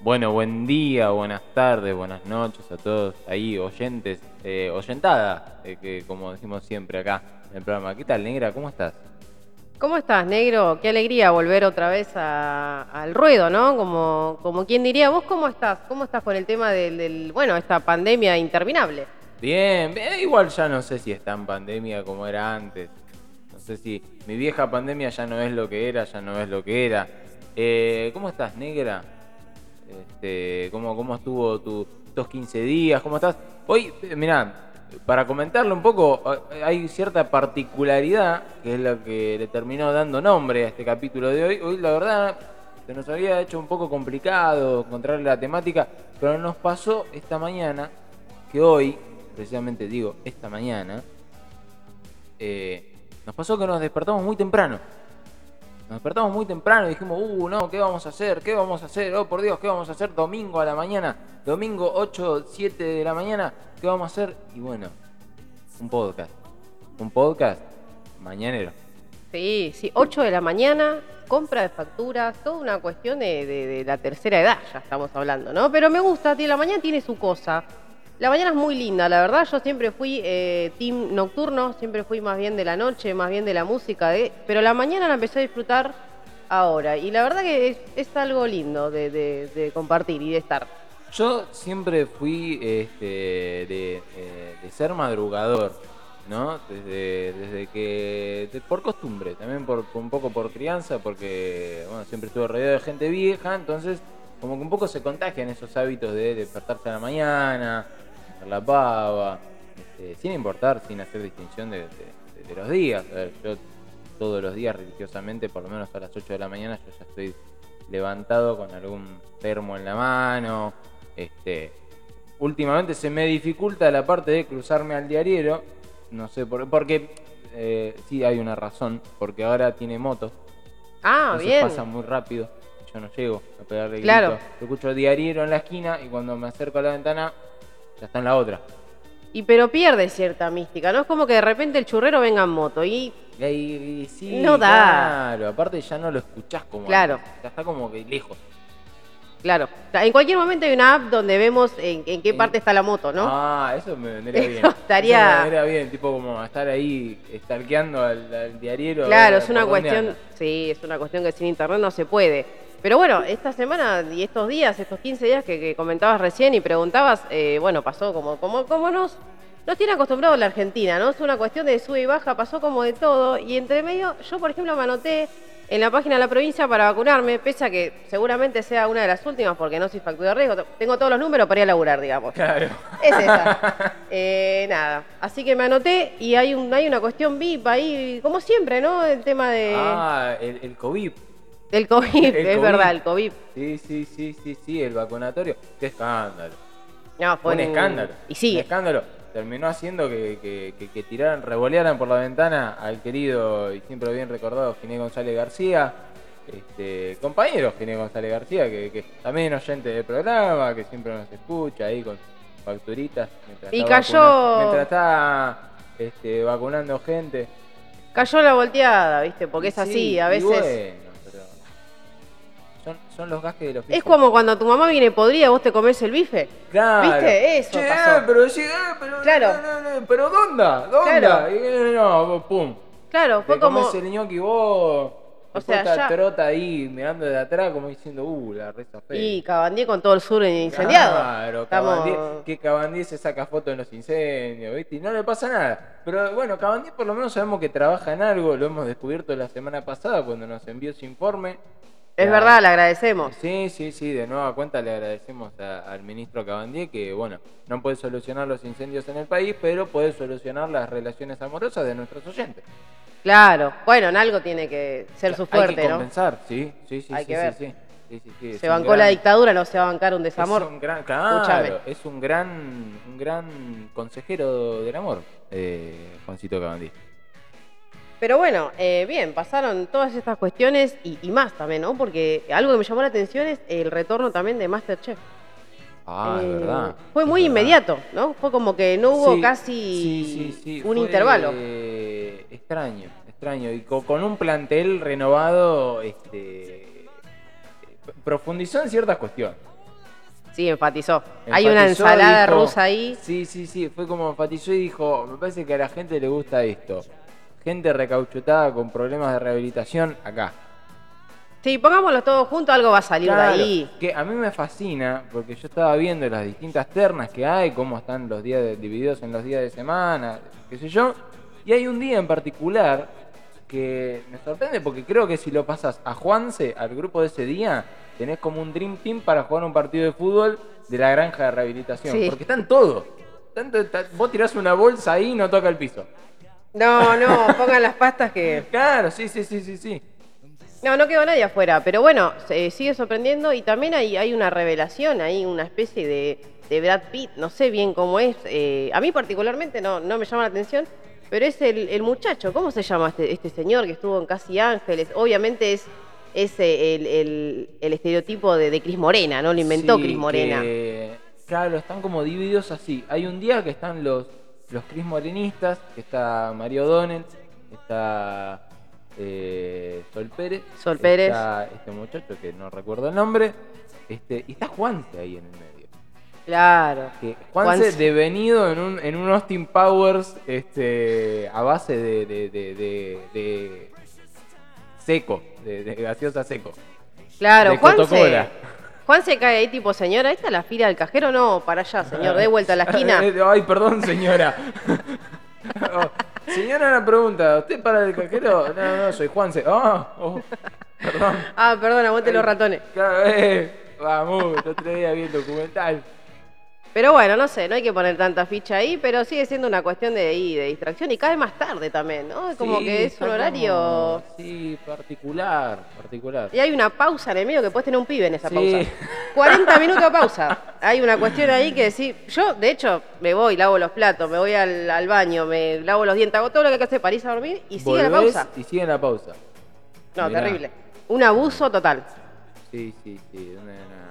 Bueno, buen día, buenas tardes, buenas noches a todos ahí, oyentes, eh, oyentada, eh, que como decimos siempre acá en el programa. ¿Qué tal, negra? ¿Cómo estás? ¿Cómo estás, negro? Qué alegría volver otra vez a- al ruedo, ¿no? Como, como quien diría, ¿vos cómo estás? ¿Cómo estás con el tema del, del- bueno, esta pandemia interminable? Bien, bien, igual ya no sé si es tan pandemia como era antes. No sé si mi vieja pandemia ya no es lo que era, ya no es lo que era. Eh, ¿Cómo estás, negra? Este, ¿cómo, ¿Cómo estuvo tu, estos 15 días? ¿Cómo estás? Hoy, eh, mirá, para comentarlo un poco, eh, hay cierta particularidad que es lo que le terminó dando nombre a este capítulo de hoy. Hoy, la verdad, se nos había hecho un poco complicado encontrar la temática, pero nos pasó esta mañana que hoy, precisamente digo, esta mañana, eh, nos pasó que nos despertamos muy temprano. Nos despertamos muy temprano y dijimos, uh, no, ¿qué vamos a hacer? ¿Qué vamos a hacer? Oh, por Dios, ¿qué vamos a hacer domingo a la mañana? Domingo 8, 7 de la mañana, ¿qué vamos a hacer? Y bueno, un podcast. Un podcast mañanero. Sí, sí, 8 de la mañana, compra de facturas, toda una cuestión de, de- la tercera edad, ya estamos hablando, ¿no? Pero me gusta, la mañana tiene su cosa. La mañana es muy linda, la verdad, yo siempre fui eh, team nocturno, siempre fui más bien de la noche, más bien de la música, de, pero la mañana la empecé a disfrutar ahora. Y la verdad que es, algo lindo de, compartir y de estar. Yo siempre fui este, de, eh, de ser madrugador, ¿no? Desde, desde que. por costumbre, también por un poco por crianza, porque bueno, siempre estuve rodeado de gente vieja, entonces como que un poco se contagian esos hábitos de despertarse a la mañana, hacer la pava, este, sin importar, sin hacer distinción de, de- de los días. A ver, yo todos los días religiosamente, por lo menos a las 8 de la mañana, yo ya estoy levantado con algún termo en la mano. Este, últimamente se me dificulta la parte de cruzarme al diariero. No sé por porque eh, sí hay una razón, porque ahora tiene moto. Ah, Entonces bien. pasa muy rápido. Yo no llego a pegarle Claro. grito. Yo escucho diariero en la esquina y cuando me acerco a la ventana ya está en la otra. Y pero pierde cierta mística, ¿no? Es como que de repente el churrero venga en moto y Y y sí, No da. Claro, aparte ya no lo escuchás como Claro. antes, Ya está como que lejos. Claro, en cualquier momento hay una app donde vemos en, en qué parte está la moto, ¿no? Ah, eso me vendría Eso bien. estaría- Eso me vendría bien, tipo como estar ahí stalkeando al, al diariero. claro, es una cuestión, sí, es una cuestión que sin internet no se puede. Pero bueno, esta semana y estos días, estos 15 días que, que comentabas recién y preguntabas, eh, bueno, pasó como, como, como nos, nos tiene acostumbrado la Argentina, ¿no? Es una cuestión de sube y baja, pasó como de todo. Y entre medio, yo por ejemplo me anoté en la página de la provincia para vacunarme, pese a que seguramente sea una de las últimas porque no soy factura de riesgo. Tengo todos los números para ir a laburar, digamos. Claro. Es esa. Eh, nada. Así que me anoté y hay, un, hay una cuestión VIP ahí, como siempre, ¿no? El tema de, Ah, el, el COVID. Del COVID. el es COVID. verdad, el COVID. Sí, sí, sí, sí, sí, el vacunatorio. Qué escándalo. No, fue un escándalo. Y sigue. Un escándalo. Terminó haciendo que, que, que- que tiraran, revolearan por la ventana al querido y siempre bien recordado Ginés González García. Este, compañero Ginés González García, que, también es oyente del programa, que siempre nos escucha ahí con facturitas. Mientras Y cayó- Mientras está este, vacunando gente. Cayó la volteada, ¿viste? Porque es así, sí, a y veces. bueno, son, son los gajes de los Es como cuando tu mamá viene podrida, vos te comés el bife. Claro. ¿Viste? Eso Che, pasó. eh, pero sí, eh, pero, Claro. no, no, no, pero ¿dónde? ¿Dónde? Claro. Y, eh, no, pum. Claro, fue Te como. comés el ñoqui vos. O sea, ya- trota ahí mirando de atrás como diciendo, uh, la reza fea. Y Cabandí con todo el sur incendiado. Claro, Estamos- Cabandí, que Cabandí se saca fotos en los incendios, ¿viste? Y no le pasa nada. Pero bueno, Cabandí por lo menos sabemos que trabaja en algo, lo hemos descubierto la semana pasada cuando nos envió su informe. Es La- verdad, le agradecemos. Sí, sí, sí, de nueva cuenta le agradecemos a- al ministro Cabandier que, bueno, no puede solucionar los incendios en el país, pero puede solucionar las relaciones amorosas de nuestros oyentes. Claro. Bueno, en algo tiene que ser su Hay fuerte, que ¿no? compensar, sí, sí, sí, Hay sí, que sí, ver. sí. Sí, sí, sí, es Se bancó la dictadura, no se va a bancar un desamor. Es un gran, claro, es un gran, un gran consejero del amor, eh, Juancito Cabandí. Pero bueno, eh, bien, pasaron todas estas cuestiones y, y más también, ¿no? Porque algo que me llamó la atención es el retorno también de Masterchef. Ah, es Eh, verdad. Fue muy verdad. inmediato, ¿no? Fue como que no hubo Sí, casi sí, sí, sí, un fue intervalo. Extraño, extraño. Y co- con, un plantel renovado, este, profundizó en ciertas cuestiones. Sí, enfatizó. Hay una ensalada dijo- rusa ahí. Sí, sí, sí. Fue como enfatizó y dijo, me parece que a la gente le gusta esto. Gente recauchutada con problemas de rehabilitación acá. Sí, pongámoslo todos juntos, algo va a salir Claro, de ahí. Que a mí me fascina porque yo estaba viendo las distintas ternas que hay, cómo están los días de- divididos en los días de semana, qué sé yo. Y hay un día en particular que me sorprende porque creo que si lo pasas a Juanse, al grupo de ese día, tenés como un Dream Team para jugar un partido de fútbol de la granja de rehabilitación. Sí. Porque están todos. Vos tirás una bolsa ahí y no toca el piso. No, no, pongan las pastas que. Claro, sí, sí, sí, sí, sí. No, no quedó nadie afuera, pero bueno, se sigue sorprendiendo y también hay, hay una revelación, hay una especie de, de Brad Pitt, no sé bien cómo es, eh, a mí particularmente no, no me llama la atención, pero es el, el muchacho, ¿cómo se llama este, este señor que estuvo en Casi Ángeles? Obviamente es, es eh, el, el- el estereotipo de, de Cris Morena, ¿no? Lo inventó Sí, Cris Morena. que- claro, están como divididos así. Hay un día que están los, los Cris Morenistas, que está Mario Donel, está eh, Sol Pérez. Sol Pérez. Está este muchacho que no recuerdo el nombre. Este, y está Juanse ahí en el medio. Claro. Que Juanse, Juanse. devenido en un, en un Austin Powers este, a base de, de, de- seco, de, gaseosa seco. Claro, de Juan se, cae ahí tipo, señora, ¿esta es la fila del cajero? No, para allá, señor, de vuelta a la esquina. Eh, Ay, perdón, señora. Oh, señora, una pregunta. ¿Usted para el cajero? No, no, soy Juanse. Oh, oh, perdón. Ah, perdón, aguante los ratones. Eh, vamos, el otro día vi el documental. Pero bueno, no sé, no hay que poner tanta ficha ahí, pero sigue siendo una cuestión de, de distracción y cae más tarde también, ¿no? Como Sí, que es un horario... como- Sí, particular, particular. Y hay una pausa en el medio que puedes tener un pibe en esa Sí. pausa. 40 minutos de pausa. Hay una cuestión ahí que sí. Yo, de hecho, me voy, lavo los platos, me voy al, al baño, me lavo los dientes, hago todo lo que hay que hacer para irse a dormir y sigue la pausa. Y sigue la pausa. No, Mirá. terrible. Un abuso total. Sí, sí, sí. una- una-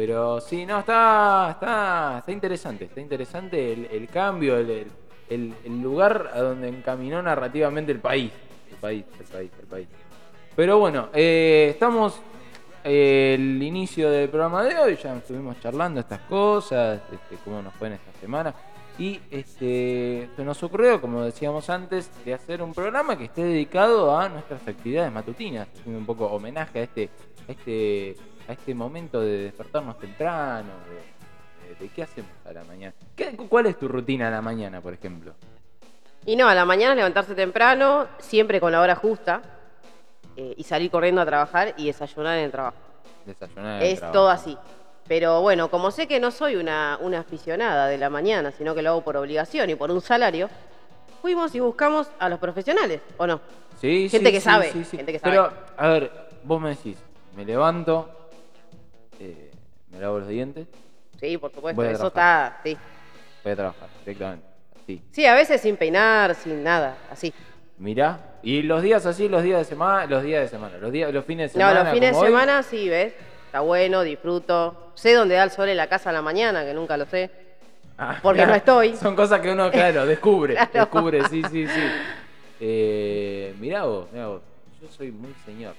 Pero sí, no, está, está, está interesante. Está interesante el, el cambio, el, el- lugar a donde encaminó narrativamente el país. El país, el país, el país. Pero bueno, eh, estamos eh, el inicio del programa de hoy. Ya estuvimos charlando estas cosas, este, cómo nos fue en esta semana. Y este, se nos ocurrió, como decíamos antes, de hacer un programa que esté dedicado a nuestras actividades matutinas, un poco homenaje a este, a este, a este momento de despertarnos temprano, de, de- de qué hacemos a la mañana. ¿Qué- ¿Cuál es tu rutina a la mañana, por ejemplo? Y no, a la mañana levantarse temprano, siempre con la hora justa, eh, y salir corriendo a trabajar y desayunar en el trabajo. Desayunar. en el Es trabajo. todo así. Pero bueno, como sé que no soy una, una aficionada de la mañana, sino que lo hago por obligación y por un salario, fuimos y buscamos a los profesionales, ¿o no? Sí, Gente sí, que sí, sabe, sí, gente que sabe. Pero, a ver, vos me decís, me levanto, me lavo los dientes, Sí, por supuesto, Voy a eso trabajar. está, sí. voy a trabajar directamente. Así. Sí, a veces sin peinar, sin nada, así. Mirá. Y los días así, los días de semana, los días de semana, los días, los fines de No, semana. los fines de hoy, semana sí, ¿ves? Está bueno, disfruto. Sé dónde da el sol en la casa a la mañana, que nunca lo sé. Ah, porque claro, no estoy. Son cosas que uno, claro, descubre. Claro. Descubre, sí, sí, sí. Eh, mirá vos, mirá vos. Yo soy muy señor.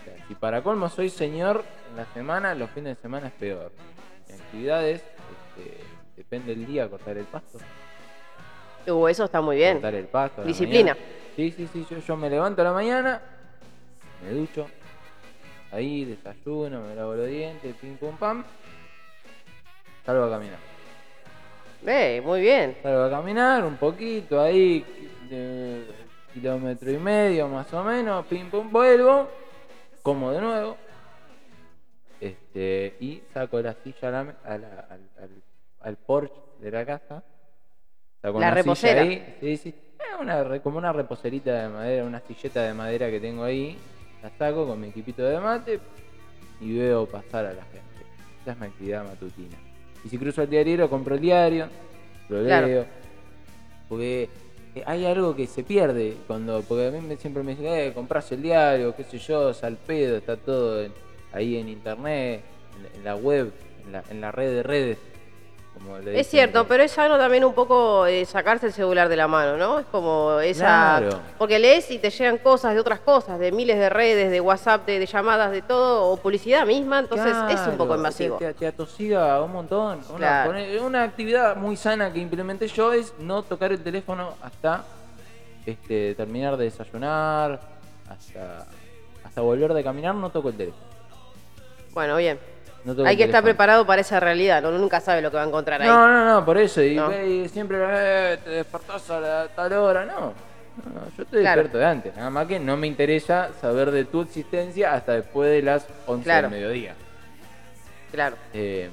O sea, si para colmo soy señor en la semana, los fines de semana es peor. En actividades, este, depende del día, cortar el pasto. Uh, eso está muy bien. Cortar el pasto. Disciplina. Sí, sí, sí. Yo, yo me levanto a la mañana, me ducho, ahí desayuno, me lavo los dientes, pim pum pam. Salgo a caminar. Eh, muy bien. Salgo a caminar un poquito ahí, de kilómetro y medio más o menos, pim pum, vuelvo, como de nuevo. Este, y saco la silla a la a la- al, al- al porche de la casa. Saco La una silla reposera. ahí, sí, sí. Eh, una como una reposerita de madera, una silleta de madera que tengo ahí. la saco con mi equipito de mate y veo pasar a la gente. Esa es mi actividad matutina. Y si cruzo el diario, compro el diario, lo Claro. leo. Porque eh, hay algo que se pierde cuando. Porque a mí me- siempre me dicen, eh, compras el diario, qué sé yo, salpedo, está todo en- ahí en internet, en, la- web, en la, en la red de redes. como le Es cierto, pero es algo también un poco eh, sacarse el celular de la mano, ¿no? Es como esa... Claro. Porque lees y te llegan cosas de otras cosas, de miles de redes, de WhatsApp, de, de llamadas, de todo, o publicidad misma, entonces es un poco invasivo. Te, te- te atosiga un montón. Una, Claro. pone- una actividad muy sana que implementé yo es no tocar el teléfono hasta este, terminar de desayunar, hasta, hasta volver de caminar, no toco el teléfono. Bueno, bien. No Hay que estar preparado para esa realidad, ¿no? uno nunca sabe lo que va a encontrar ahí. No, no, no, por eso. Y, No. y siempre eh, te despertás a la, tal hora. No, no, yo estoy Claro. despierto de antes. Nada más que no me interesa saber de tu existencia hasta después de las 11 Claro. del mediodía. Claro. Eh,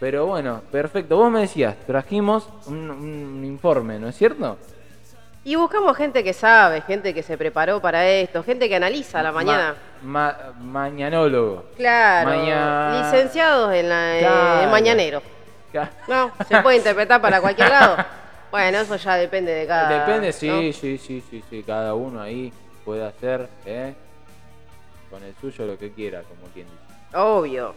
pero bueno, perfecto. Vos me decías, trajimos un, un informe, ¿no es cierto? Y buscamos gente que sabe, gente que se preparó para esto, gente que analiza a la mañana. Ma- ma- mañanólogo. Claro. Maña- Licenciados en, la, eh, Claro. en mañanero. No, se puede interpretar para cualquier lado. Bueno, eso ya depende de cada. Depende, sí, ¿no? sí, sí, sí, sí. Cada uno ahí puede hacer ¿eh? con el suyo lo que quiera, como quien dice. Obvio.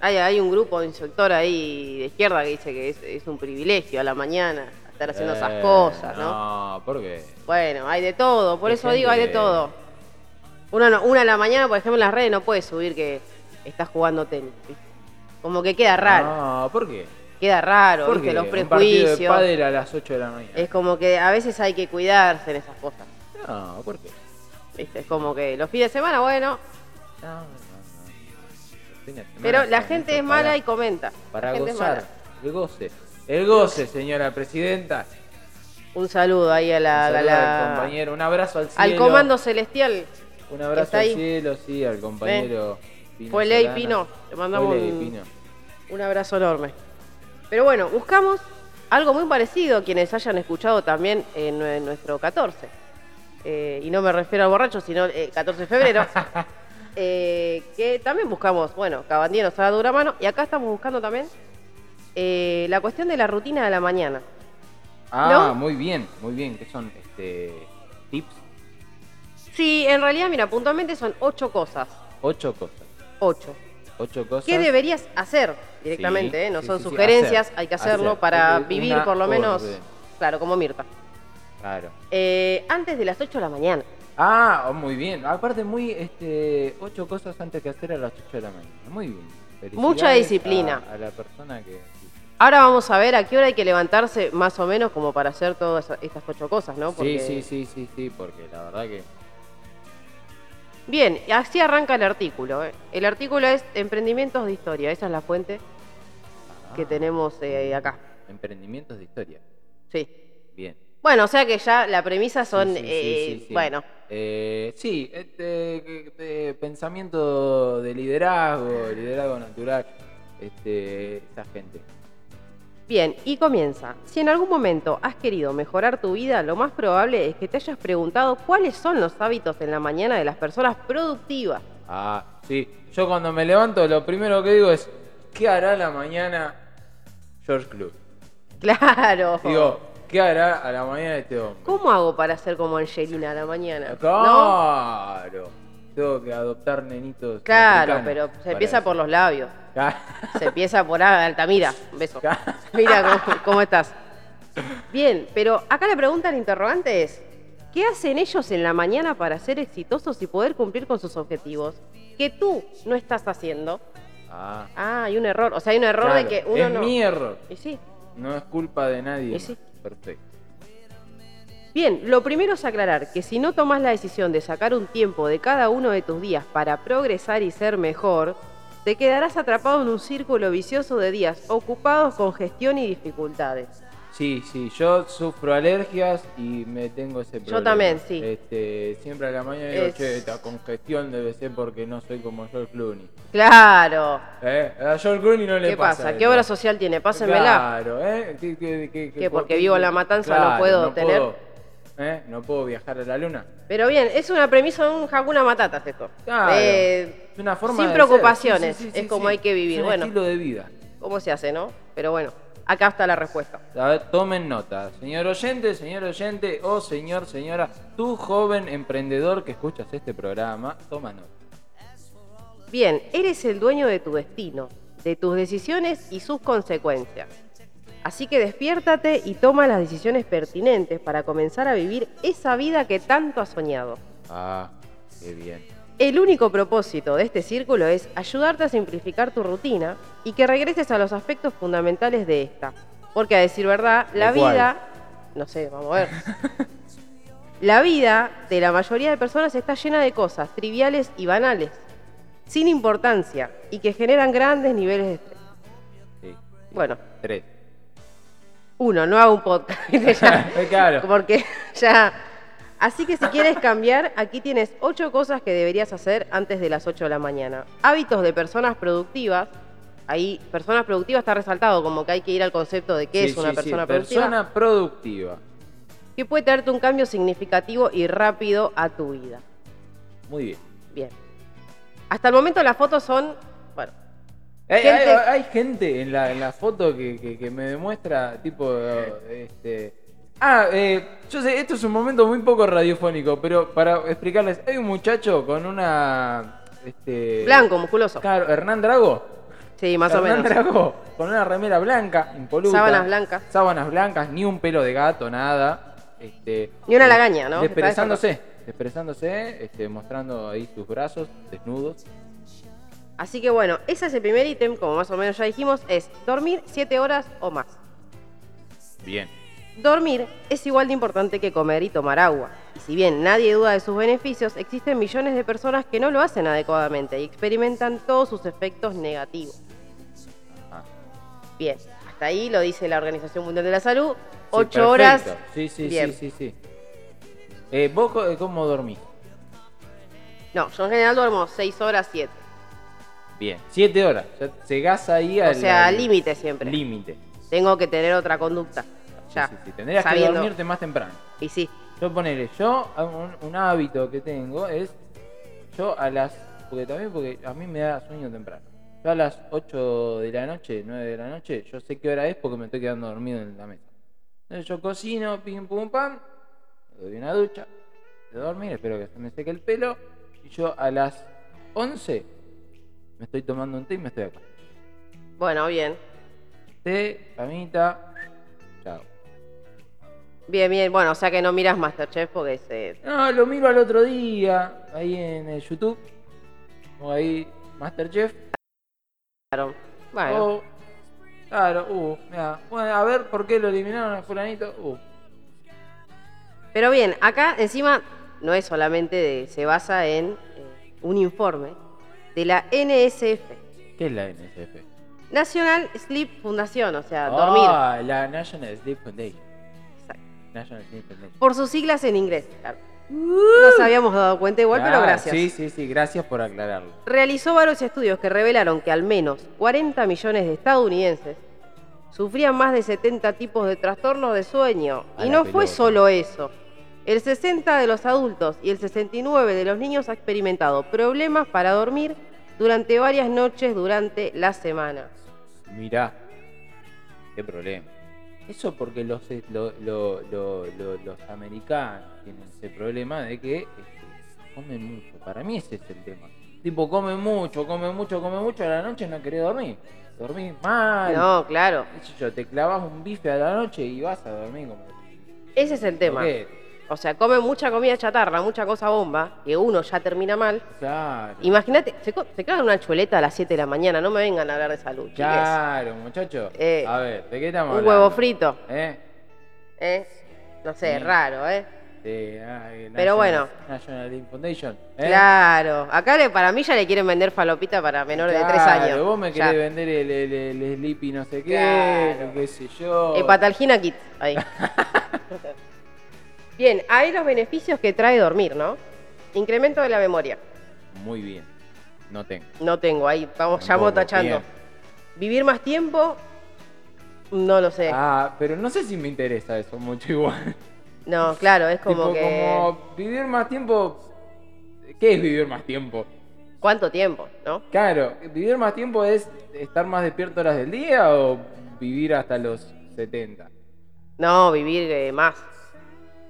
Hay, hay un grupo de instructor ahí de izquierda que dice que es, es un privilegio a la mañana estar haciendo esas Eh, cosas, ¿no? No, ¿por qué? Bueno, hay de todo, por Hay eso digo, hay de todo. Una, no- una a la mañana, por ejemplo, en las redes no puede subir que estás jugando tenis. ¿viste? Como que queda raro, No, ¿por qué? queda raro, ¿Por ¿viste? qué? los Un partido de prejuicios. a las 8 de la mañana. Es como que a veces hay que cuidarse en esas cosas. No, ¿por qué? ¿viste? Es como que los fines de semana, bueno, No, no, no. Pero la gente es mala para- y comenta. Para La gente es gozar, mala. goce. El goce, señora presidenta. Un saludo ahí a la, Un a saludo la- al compañero, un abrazo al cielo. al comando celestial. Un abrazo al cielo, sí, al compañero. Pino Fue ley. Pino. Le mandamos ley, un- Pino. Un abrazo enorme. Pero bueno, buscamos algo muy parecido quienes hayan escuchado también en, nue- nuestro 14. Eh, y no me refiero al borracho, sino el 14 de febrero. Eh, que también buscamos, bueno, Cabandía nos ha dado una mano. Y acá estamos buscando también eh, la cuestión de la rutina de la mañana. Ah, ¿No? muy bien, muy bien. ¿Qué son este tips? Sí, en realidad, mira, puntualmente son ocho cosas. Ocho cosas. Ocho. Ocho cosas. ¿Qué deberías hacer directamente? Sí, eh? No sí, son sí, sugerencias, hacer, hay que hacerlo hacer. para vivir por lo menos, orden. claro, como Mirta. Claro. Eh, antes de las 8 de la mañana. Ah, oh, muy bien. Aparte, muy, este, ocho cosas antes que hacer a las 8 de la mañana. Muy bien. Mucha disciplina. A, a la persona que. Ahora vamos a ver a qué hora hay que levantarse más o menos como para hacer todas estas ocho cosas, ¿no? Porque- Sí, sí, sí, sí, sí, porque la verdad que. Bien, así arranca el artículo. ¿eh? El artículo es Emprendimientos de Historia. Esa es la fuente que Ah, tenemos eh, acá. Emprendimientos de historia. Sí. Bien. Bueno, o sea que ya la premisa son, Sí, sí, eh, sí, bueno, Eh, sí, este, pensamiento de liderazgo, liderazgo natural, este, esa gente. Bien, y comienza. Si en algún momento has querido mejorar tu vida, lo más probable es que te hayas preguntado cuáles son los hábitos en la mañana de las personas productivas. Ah, sí. Yo cuando me levanto, lo primero que digo es, ¿qué hará la mañana George Clooney? Claro. Digo, ¿qué hará a la mañana este hombre? ¿Cómo hago para ser como Angelina a la mañana? ¿No? Tengo que adoptar nenitos. Claro, pero se empieza eso. por los labios. Claro. Se empieza por Altamira. Un beso. Claro. Mira cómo, cómo estás. Bien, pero acá la pregunta el interrogante es, ¿qué hacen ellos en la mañana para ser exitosos y poder cumplir con sus objetivos que tú no estás haciendo? Ah, Ah, hay un error. O sea, hay un error de que uno es no... mi error. Y sí. No es culpa de nadie. Y sí. Perfecto. Bien, lo primero es aclarar que si no tomas la decisión de sacar un tiempo de cada uno de tus días para progresar y ser mejor, te quedarás atrapado en un círculo vicioso de días ocupados con gestión y dificultades. Sí, sí, yo sufro alergias y me tengo ese problema. también, sí. Este, siempre a la mañana digo, Es- che, esta congestión debe ser porque no soy como George Clooney. Claro. ¿Eh? A George Clooney no le ¿Qué pasa. ¿Qué obra social tiene? Pásenmela. Claro, ¿eh? ¿Qué, qué- qué- qué- Que porque qué- vivo en La Matanza no puedo tener- puedo ¿Eh? No puedo viajar a la luna. Pero bien, es una premisa, un Hakuna Matata esto. Claro, Eh, es una forma sin de preocupaciones, Sí, sí, sí, es como hay que vivir. Es un Bueno, estilo de vida. ¿cómo se hace, no? Pero bueno, acá está la respuesta. A ver, tomen nota. Señor oyente, señor oyente o señor, señora, tú joven emprendedor que escuchas este programa, toma nota. Bien, eres el dueño de tu destino, de tus decisiones y sus consecuencias. Así que despiértate y toma las decisiones pertinentes para comenzar a vivir esa vida que tanto has soñado. Ah, qué bien. El único propósito de este círculo es ayudarte a simplificar tu rutina y que regreses a los aspectos fundamentales de esta. Porque a decir verdad, la vida, no sé, vamos a ver. la vida de la mayoría de personas está llena de cosas triviales y banales, sin importancia y que generan grandes niveles de estrés. Sí. Bueno, Tres. Uno, no hago un podcast. ya. claro. Porque ya. Así que si quieres cambiar, aquí tienes ocho cosas que deberías hacer antes de las 8 de la mañana. Hábitos de personas productivas. Ahí, personas productivas está resaltado como que hay que ir al concepto de qué Sí, es una sí, sí, persona productiva. Persona productiva. Que puede traerte un cambio significativo y rápido a tu vida. Muy bien. Bien. Hasta el momento las fotos son. Bueno, Hay Gente- hay- hay gente en la, en la foto que, que- que me demuestra, tipo, este... Ah, eh, yo sé, esto es un momento muy poco radiofónico, pero para explicarles, hay un muchacho con una... Este, blanco, musculoso. Claro, Hernán Drago. Sí, más o Hernán menos. Drago, con una remera blanca, impoluta. Sábanas blancas. Sábanas blancas, ni un pelo de gato, nada. Este, Ni una lagaña, ¿no? Desperezándose, desperezándose, este, mostrando ahí sus brazos desnudos. Así que bueno, ese es el primer ítem, como más o menos ya dijimos, es dormir 7 horas o más. Bien. Dormir es igual de importante que comer y tomar agua. Y si bien nadie duda de sus beneficios, existen millones de personas que no lo hacen adecuadamente y experimentan todos sus efectos negativos. Ajá. Bien, hasta ahí lo dice la Organización Mundial de la Salud. Sí, 8 horas. Sí, sí, Bien. sí, sí, sí. Eh, ¿Vos eh, cómo dormís? No, yo en general duermo 6 horas, 7. Bien. Siete horas. Ya llegás ahí O al sea, al límite siempre. Límite. Tengo que tener otra conducta. Ya. Sí, sí, sí. Tendrías que dormirte más temprano. Y sí, Yo ponele, yo un, un hábito que tengo es yo a las porque también porque a mí me da sueño temprano. Yo a las 8 de la noche, 9 de la noche, yo sé qué hora es porque me estoy quedando dormido en la mesa. Entonces yo cocino, pim pum pam, me doy una ducha, de dormir, espero que se me seque el pelo y yo a las 11 me estoy tomando un té y me estoy acá. bueno, bien. Té, camita, chao. Bien, bien. Bueno, o sea que no miras Masterchef porque se... No, lo miro al otro día, ahí en el YouTube. O ahí, Masterchef. Bueno, O, claro, uh, mira. Bueno, a ver por qué lo eliminaron a fulanito. Uh, Pero bien, acá encima no es solamente de, se basa en eh, un informe de la NSF, ¿Qué es la NSF? National Sleep Fundación, o sea, dormir. Ah, la National Sleep Foundation. Exacto. National Sleep Foundation. Por sus siglas en inglés, claro. Nos habíamos dado cuenta igual, pero Ah, gracias. Sí, sí, sí, gracias por aclararlo. Realizó varios estudios que revelaron que al menos 40 millones de estadounidenses sufrían más de 70 tipos de trastornos de sueño. A y no fue solo eso. El 60 de los adultos y el 69 de los niños ha experimentado problemas para dormir durante varias noches durante la semana. Mirá, qué problema. Eso porque los, eh, lo- lo- lo- lo- los americanos tienen ese problema de que este, comen mucho. Para mí ese es el tema. Tipo, come mucho, come mucho, come mucho, a la noche no querés dormir. Dormís mal. No, claro. yo, te clavas un bife a la noche y vas a dormir como... Ese es el tema. ¿Qué? O sea, comen mucha comida chatarra, mucha cosa bomba, que uno ya termina mal. Claro. Imagínate, se, se una chuleta a las 7 de la mañana, no me vengan a hablar de salud. Claro, muchacho. Eh, a ver, ¿de qué estamos Un hablando? huevo frito, ¿Eh? ¿eh? No sé, Sí. raro, ¿eh? Sí, ay, Pero National- bueno. National Foundation. ¿eh? Claro. Acá le- para mí ya le quieren vender falopita para menores de 3 Claro, años. Vos me Ya. querés vender el, el, el, el Sleepy no sé qué, Claro. qué sé yo. Hepatalgina Kit, ahí. Bien, hay los beneficios que trae dormir, ¿no? Incremento de la memoria. Muy bien. No tengo. No tengo, ahí vamos, ya vamos tachando. bien. Vivir más tiempo, no lo sé. Ah, pero no sé si me interesa eso mucho igual. No, claro, es como Tipo, que. como vivir más tiempo. ¿Qué es vivir más tiempo? ¿Cuánto tiempo, no? Claro, vivir más tiempo es estar más despierto horas del día o vivir hasta los 70. No, vivir eh, más.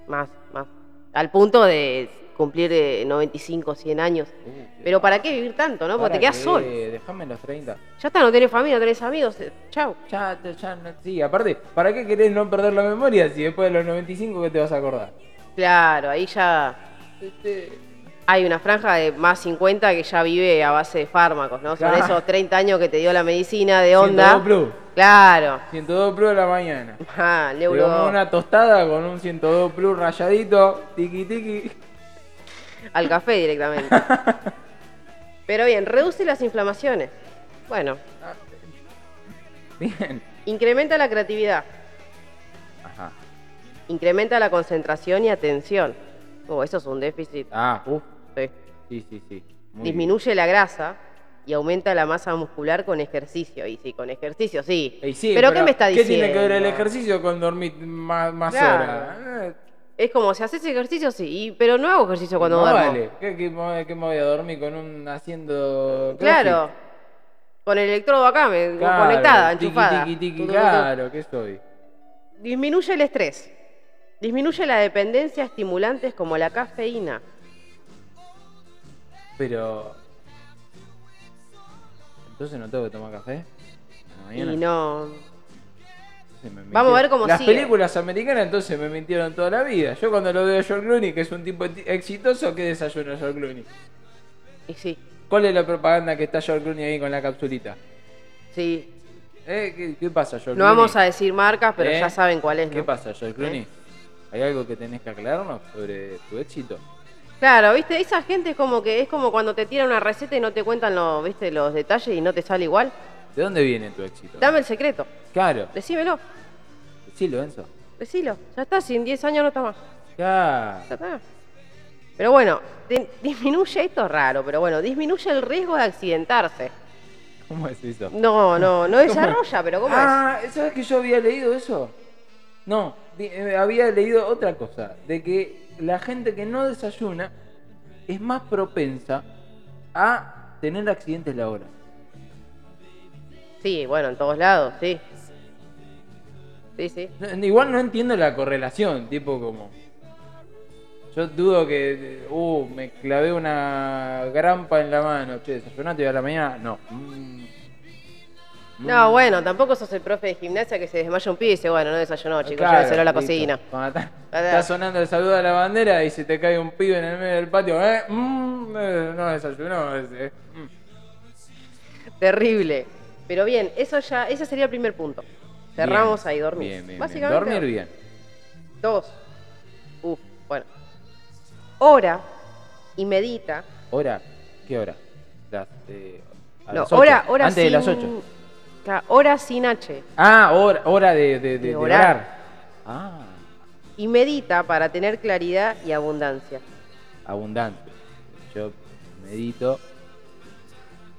Más, más. Al punto de cumplir eh, 95, 100 años. Uh, Pero ¿para qué vivir tanto, no? Porque ¿para te quedas qué? solo. Déjame los 30. Ya está, no tenés familia, no tenés amigos. eh, Chau. Ya, ya, no- sí, aparte, ¿para qué querés no perder la memoria si después de los 95 que te vas a acordar? Claro, ahí ya Este, hay una franja de más 50 que ya vive a base de fármacos, ¿no? Son esos 30 años que te dio la medicina de onda. 102 Plus. Claro. 102 Plus de la mañana. Ah, neuro... una tostada con un 102 Plus rayadito, tiki tiki. al café directamente. Pero bien, reduce las inflamaciones. Bueno, Bien. incrementa la creatividad, Ajá. incrementa la concentración y atención. Oh, eso es un déficit. Ah, uff. Sí. Sí, sí, sí. Muy Disminuye la grasa y aumenta la masa muscular con ejercicio. Y sí, con ejercicio sí. sí, pero, ¿qué me está diciendo? ¿Qué tiene que ver el ejercicio con dormir más, más Claro. horas? Es como si haces ejercicio, sí, y- pero no hago ejercicio cuando no duermo. vale. ¿Qué, qué, me- qué me voy a dormir con un haciendo Claro. Con el electrodo acá, me, Claro, conectada, enchufada. Tiki, tiki, claro, ¿qué soy? Disminuye el estrés. Disminuye la dependencia a estimulantes como la cafeína. Pero. Entonces no tengo que tomar café. Y no. Vamos a ver cómo Las sigue. películas americanas entonces me mintieron toda la vida. Yo cuando lo veo a George Clooney, que es un tipo ti- exitoso, ¿qué desayuno George Clooney? Y sí, ¿Cuál es la propaganda que está George Clooney ahí con la capsulita? sí. ¿Eh? ¿Qué, qué pasa, George No Clooney? vamos a decir marcas, pero ¿Eh? ya saben cuál es. ¿Qué ¿no? pasa, George Clooney? ¿Eh? ¿Hay algo que tenés que aclararnos sobre tu éxito? Claro, viste, esa gente es como que es como cuando te tiran una receta y no te cuentan los, viste, los detalles y no te sale igual. ¿De dónde viene tu éxito? Dame el secreto. Claro, Decímelo, decilo, Enzo. decilo. Ya está, si en 10 años no está más. Claro. Ya está. Pero bueno, di- disminuye, esto es raro, pero bueno, disminuye el riesgo de accidentarse. ¿Cómo es eso? No, no, no desarrolla, pero ¿cómo es? ah, ¿sabes que yo había leído eso? No, di- eh, había leído otra cosa, de que la gente que no desayuna es más propensa a tener accidentes laborales. Sí, bueno, en todos lados, sí. Sí, sí. Igual no entiendo la correlación, tipo como... Yo dudo que... Uh, me clavé una grampa en la mano. Che, ¿desayunaste hoy a la mañana? No. Mm. No, bueno, tampoco sos el profe de gimnasia que se desmaya un pibe y dice, bueno, no desayunó, chicos, Claro, lléveselo a la listo. cocina. Cuando está, sonando el saludo a la bandera y se te cae un pibe en el medio del patio, ¿eh? Mm, eh, no desayunó ese. Mm. Terrible. Pero bien, eso ya, ese sería el primer punto. Cerramos Bien, ahí, dormir. Bien, bien, bien. Básicamente, Dormir bien. Dos. Uf, bueno. Ora y medita. ¿Hora? ¿Qué hora? Las, eh, a No, las ocho. hora, hora Antes de las 8. Claro, hora sin H. Ah, hora, hora de, de, de- De de orar. orar. Ah, Y medita para tener claridad y abundancia. abundante. Yo medito.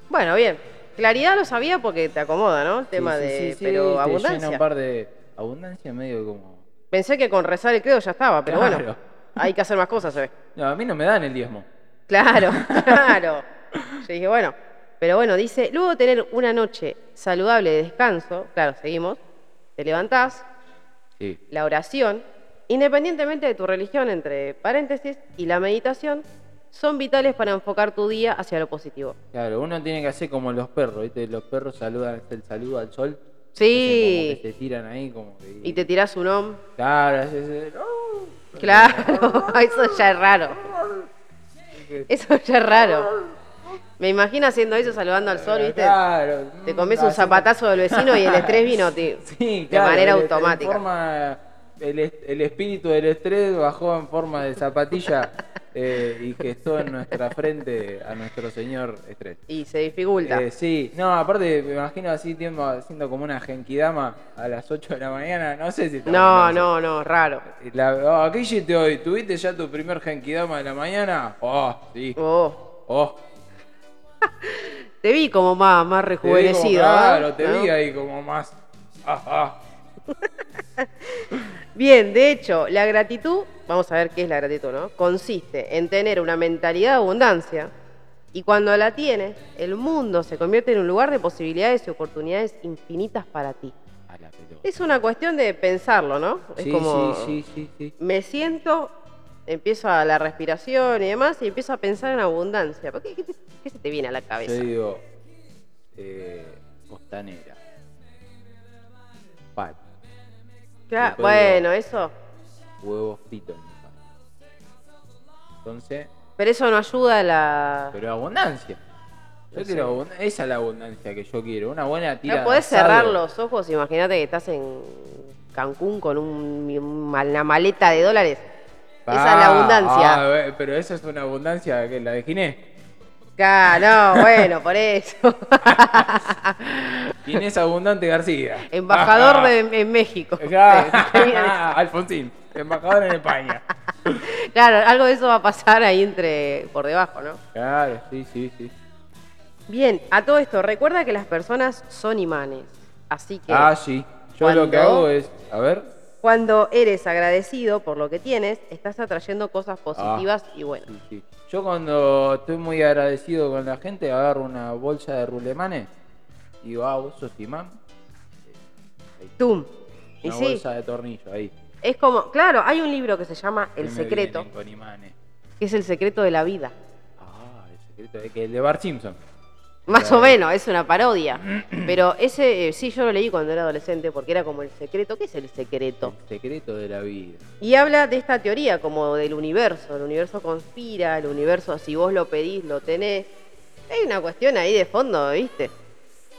Bueno, bien. Claridad lo sabía porque te acomoda, ¿no? El tema Sí, sí, de. sí, sí, pero llena abundancia. un par de. Abundancia medio como. Pensé que con rezar el credo ya estaba, pero Claro. bueno. Hay que hacer más cosas, ve. No, a mí no me dan el diezmo. Claro, claro. Yo dije, bueno. Pero bueno, dice, luego de tener una noche saludable de descanso, claro, seguimos, te levantás, Sí. la oración, independientemente de tu religión, entre paréntesis, y la meditación, son vitales para enfocar tu día hacia lo positivo. Claro, uno tiene que hacer como los perros, ¿viste? Los perros saludan el saludo al sol. Sí. Como que se tiran ahí como que... Y te tirás un om. Claro, ese-. Claro, eso ya es raro. Eso ya es raro. Me imagino haciendo eso, saludando al sol, ¿viste? Claro. Te comes un zapatazo del vecino y el estrés vino, tío. Sí, de claro, manera el- automática. en forma- el, es- el espíritu del estrés bajó en forma de zapatilla eh, y gestó en nuestra frente a nuestro señor estrés. Y se dificulta. Eh, sí, no, aparte me imagino así tiempo haciendo como una genkidama a las 8 de la mañana, no sé si no, no, no, raro. La, oh, ¿Qué hiciste hoy? ¿Tuviste ya tu primer genkidama de la mañana? Oh, sí. Oh, Oh, te vi como más, más te vi como- rejuvenecido. claro, ¿eh? te ¿No? vi ahí como más. Ah, ah. Bien, de hecho, la gratitud, vamos a ver qué es la gratitud, ¿no? Consiste en tener una mentalidad de abundancia y cuando la tienes, el mundo se convierte en un lugar de posibilidades y oportunidades infinitas para ti. Es una cuestión de pensarlo, ¿no? Es Sí, como sí, sí, sí, sí. me siento, empiezo a la respiración y demás y empiezo a pensar en abundancia. ¿Por ¿Qué, qué te- qué se te viene a la cabeza? Yo digo, eh, costanera. Pat, Cla- después bueno, eso. huevos fritos. Entonces, Pero eso no ayuda a la. pero abundancia. Yo No quiero abund- esa es la abundancia que yo quiero. Una buena tira No podés asado. cerrar los ojos, imagínate que estás en Cancún con un- una maleta de dólares. Esa es la Ah, abundancia. ah, eh, pero esa es una abundancia que la de Ginés. Claro, no, bueno, por eso. Ginés Abundante García. Embajador de, en México. viene- Alfonsín, embajador en España. Claro, algo de eso va a pasar ahí entre por debajo, ¿no? Claro, sí, sí, sí. Bien, a todo esto, recuerda que las personas son imanes. Así que Ah, sí. Yo lo que hago es, a ver, cuando eres agradecido por lo que tienes, estás atrayendo cosas positivas y buenas. sí, sí. Yo cuando estoy muy agradecido con la gente, agarro una bolsa de rulemanes y digo, ah, vos sos imán. Ahí, ¡Tum! Y Una sí, bolsa de tornillo ahí. es como, claro, hay un libro que se llama El Secreto, vienen Con imanes. que es el secreto de la vida. Ah, el secreto de que el de Bart Simpson. Más o menos, es una parodia. Pero ese, eh, sí, yo lo leí cuando era adolescente porque era como el secreto. ¿Qué es el secreto? El secreto de la vida. Y habla de esta teoría como del universo. El universo conspira, el universo si vos lo pedís, lo tenés. Hay una cuestión ahí de fondo, ¿viste?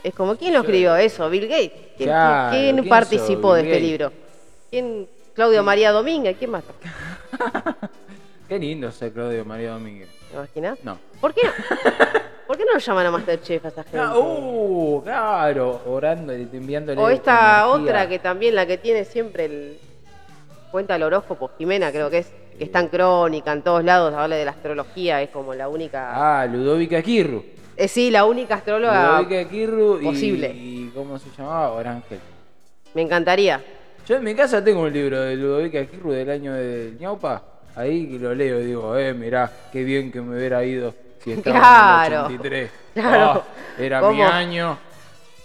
Es como, ¿quién lo escribió eso? ¿Bill Gates? ¿Quién, Claro, quién ¿quién participó de este Gates? libro? ¿Quién? Claudio María Domínguez, ¿quién más? Qué lindo ser Claudio María Domínguez. ¿Te imaginas? No. ¿Por qué? ¿Por qué no lo llaman a Masterchef a esa gente? Ah, uh, claro, orando y enviándole. O esta energía. otra que también, la que tiene siempre el. Cuenta el horóscopo, Jimena, creo que es. Que está en crónica, en todos lados, habla de la astrología, es como la única. Ah, Ludovica Kirru. Eh, sí, la única astróloga. Ludovica Kirru y, posible. y. ¿Cómo se llamaba? Orangel. Me encantaría. Yo en mi casa tengo un libro de Ludovica Kirru del año del ñaupa. Ahí lo leo y digo, eh, mirá, qué bien que me hubiera ido si estaba Claro. en el 83. Claro. Ah, era mi ¿Cómo? año.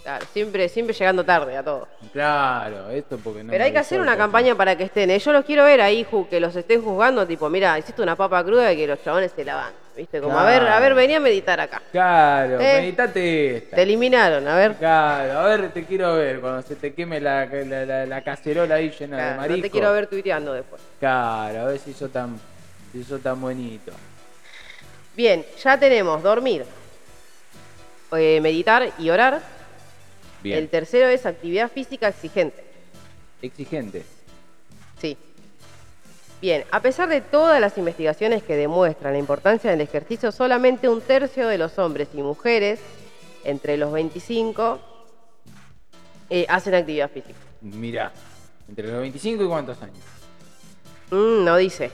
Claro, siempre, siempre llegando tarde a todo. Claro, esto porque no Pero hay que hacer una campaña para que estén. ¿eh? Yo los quiero ver ahí, ju- que los estén juzgando, tipo, mira, hiciste una papa cruda y que los chabones se la van. ¿Viste? Como, a ver, a ver, Claro. vení a meditar acá. Claro, Eh. meditate esta. Te eliminaron, a ver. Claro, a ver, te quiero ver cuando se te queme la, la, la- la cacerola ahí llena de marisco. no te quiero ver tuiteando después. Claro, a ver si sos tan, si sos tan bonito. Bien, ya tenemos dormir, eh, meditar y orar. Bien. El tercero es actividad física exigente. Exigente. Sí. Bien, a pesar de todas las investigaciones que demuestran la importancia del ejercicio, solamente un tercio de los hombres y mujeres entre los 25 eh, hacen actividad física. Mirá, entre los 25 y cuántos años. Mm, no dice.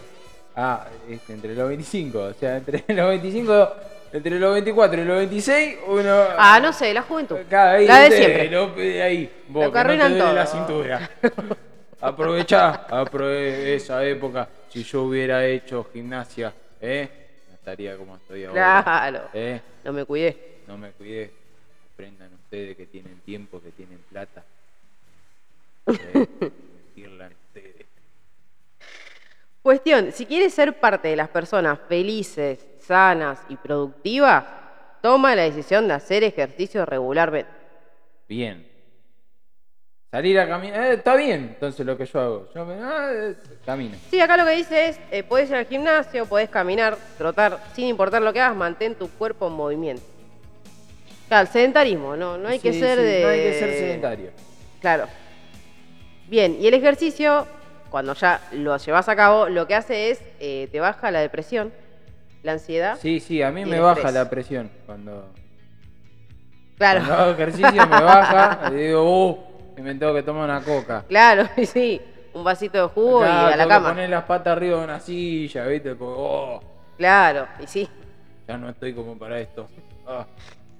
Ah, este, entre los 25, o sea, entre los 25, entre los 24 y los 26, uno... Ah, no sé, la juventud. Cada ahí, la de siempre. Lo- eh, ahí, vos, Lo que no te todo. la cintura. Aprovechá, aprove esa época. Si yo hubiera hecho gimnasia, ¿eh? No estaría como estoy ahora. Claro. ¿Eh? No me cuidé. No me cuidé. Aprendan ustedes que tienen tiempo, que tienen plata. ¿Eh? Cuestión, si quieres ser parte de las personas felices, sanas y productivas, toma la decisión de hacer ejercicio regularmente. Bien. Salir a caminar. eh, está bien, entonces lo que yo hago. Yo me, ah, eh, camino. Sí, acá lo que dice es, eh, podés ir al gimnasio, podés caminar, trotar, sin importar lo que hagas, mantén tu cuerpo en movimiento. Claro, el sedentarismo, no, no hay que ser sí, de... No hay que ser sedentario. Claro. Bien, y el ejercicio, cuando ya lo llevas a cabo, lo que hace es, eh, te baja la depresión, la ansiedad. Sí, sí, a mí Y me baja estrés. la presión cuando, Claro, cuando hago ejercicio, me baja y digo, uh, y me tengo que tomar una coca. claro, sí, un vasito de jugo Claro, y a la que cama. poner las patas arriba de una silla, ¿viste? Porque, oh, Claro, y sí, ya no estoy como para esto. Ah,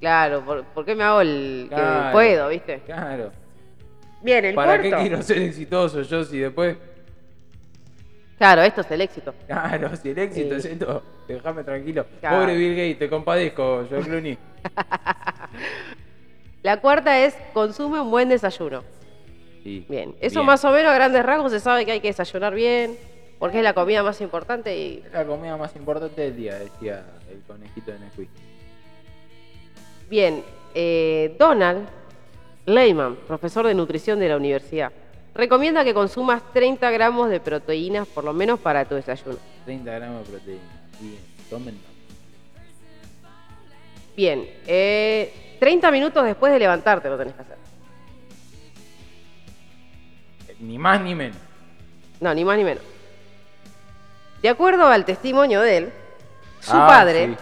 claro, ¿por, por qué me hago el que Claro. puedo, viste? claro. Bien, el ¿Para cuarto. qué quiero ser exitoso yo si después Claro, esto es el éxito. Claro, si el éxito Sí. es esto, déjame tranquilo. Claro. Pobre Bill Gates, te compadezco, George Clooney. La cuarta es consume un buen desayuno. Sí, Bien, eso más o menos a grandes rasgos se sabe que hay que desayunar bien, porque es la comida más importante y Es la comida más importante del día, decía el conejito de Nesquik. Bien, eh, Donald Lehman, profesor de nutrición de la universidad, recomienda que consumas 30 gramos de proteínas por lo menos para tu desayuno. 30 gramos de proteína. Bien, tomen. Bien, eh, 30 minutos después de levantarte lo tenés que hacer. Eh, Ni más ni menos. No, ni más ni menos. De acuerdo al testimonio de él, su Ah, padre sí.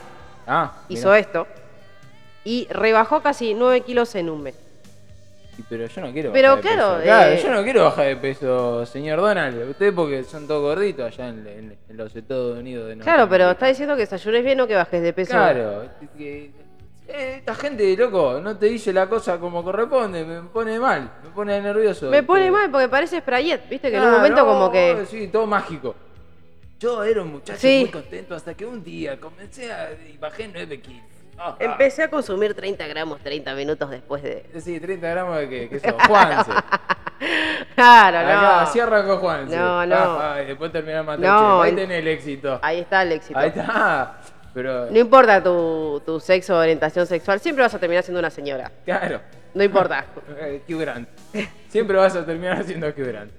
Ah, hizo esto y rebajó casi 9 kilos en un mes. Pero yo no quiero Pero bajar de claro, peso. Claro, eh, yo no quiero bajar de peso, señor Donald. Ustedes porque son todos gorditos allá en, en- en los Estados Unidos de Claro, pero está diciendo que desayunes bien o que bajes de peso. Claro, que- eh, esta gente, loco, no te dice la cosa como corresponde, me pone mal, me pone nervioso. Me pone mal porque parece Sprayet, viste que en un momento como que... Sí, todo mágico. Yo era un muchacho Sí. muy contento hasta que un día comencé a... y bajé 9 kilos. Empecé a consumir 30 gramos 30 minutos después de... Sí, 30 gramos de que, que sos Juanse. Claro, Acá, no. cierra con Juanse. No, no. Ah, ah, y después terminar Masterchef. No, Ahí tenés el éxito. Ahí está el éxito. Ahí está. Pero, No importa tu, tu sexo o orientación sexual, siempre vas a terminar siendo una señora. claro. No importa. Eh, Hugh Grant. Siempre vas a terminar siendo Hugh Grant.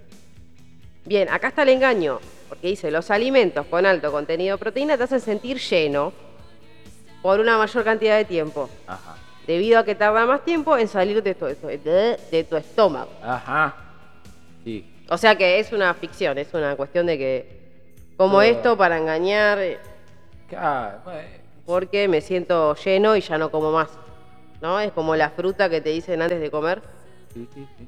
Bien, acá está el engaño, porque dice, los alimentos con alto contenido de proteína te hacen sentir lleno por una mayor cantidad de tiempo, Ajá. debido a que tarda más tiempo en salir de tu, de, de tu estómago. Ajá. Sí. O sea que es una ficción, es una cuestión de que, como esto para engañar, eh, Claro, bueno, porque me siento lleno y ya no como más. ¿No? Es como la fruta que te dicen antes de comer. sí, sí, sí.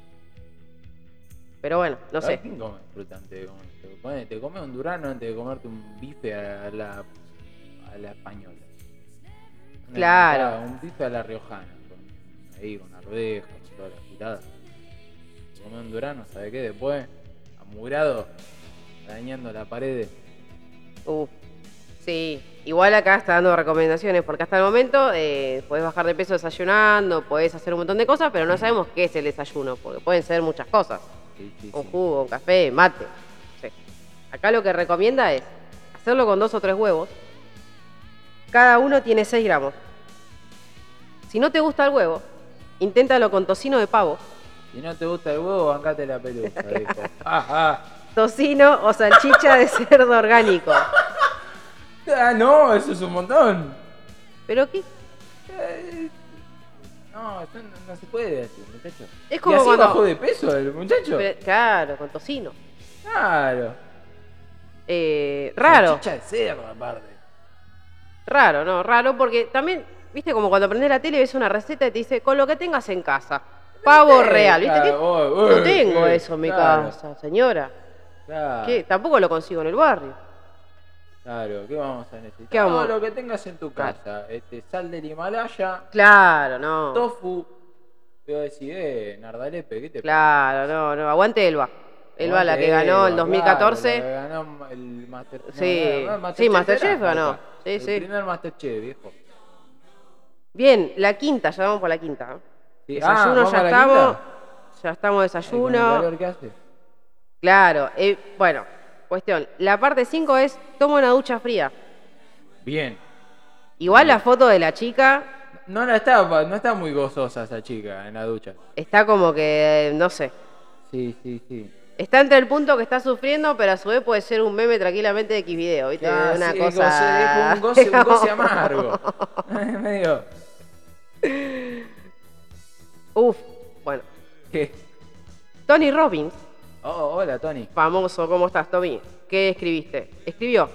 Pero bueno, no sé. ¿Quién come fruta antes de comer? Te come- Te comes un durano antes de comerte un bife a la, a la española. Una Claro. Un bife a la riojana. Con, ahí, con arvejas, con todas las tiradas. Te comes un durano, ¿sabe qué? Después, amurado, dañando la pared. Uf, sí. Igual acá está dando recomendaciones, porque hasta el momento eh, podés bajar de peso desayunando, podés hacer un montón de cosas, pero no sabemos qué es el desayuno, porque pueden ser muchas cosas. Sí, sí, Un jugo, un café, mate. Sí. Acá lo que recomienda es hacerlo con dos o tres huevos. Cada uno tiene 6 gramos. Si no te gusta el huevo, inténtalo con tocino de pavo, Si no te gusta el huevo, bancate la pelusa, dijo. Ajá. tocino o salchicha de cerdo orgánico. Ah, no, eso es un montón. ¿Pero qué? Eh, No, eso no, no se puede así, muchacho. Es como ¿Y así cuando- bajó de peso el muchacho? Pero- claro, con tocino. Claro. Eh, raro. Salchicha de cerdo, aparte. Raro, no, raro porque también, viste, como cuando aprendes la tele ves una receta y te dice con lo que tengas en casa. Pavo real, ¿viste? claro, no eh, tengo eh, eso en mi claro, casa, señora. Claro. ¿Qué? Tampoco lo consigo en el barrio. Claro, ¿qué vamos a necesitar? ¿Qué vamos? No, lo que tengas en tu casa. Este, sal del Himalaya, Claro, no. tofu. Te voy a decir, eh, Nardalepe, ¿qué te Claro, no, no. Aguante Elba. Elba, la que ganó el 2014. claro, la que ganó el Master, no, Sí. no, Sí, Masterchef ganó. Sí, el sí. primer Masterchef, viejo. Bien, la quinta, ya vamos por la quinta. Sí. Desayuno, Ah, ¿vamos ya estamos. Ya estamos desayuno. que hace. Claro, eh, bueno, cuestión. La parte 5 es toma una ducha fría. Bien. Igual la foto de la chica No, la está, no está muy gozosa esa chica en la ducha. está como que, eh, no sé. Sí, sí, sí. Está entre el punto que está sufriendo, pero a su vez puede ser un meme tranquilamente de X video, ¿viste? Ah, una sí, cosa. un goce, un goce amargo. Medio. Uf, bueno. ¿Qué? Tony Robbins, Oh, hola, Tony. famoso, ¿cómo estás, Tommy? ¿Qué escribiste? Escribió.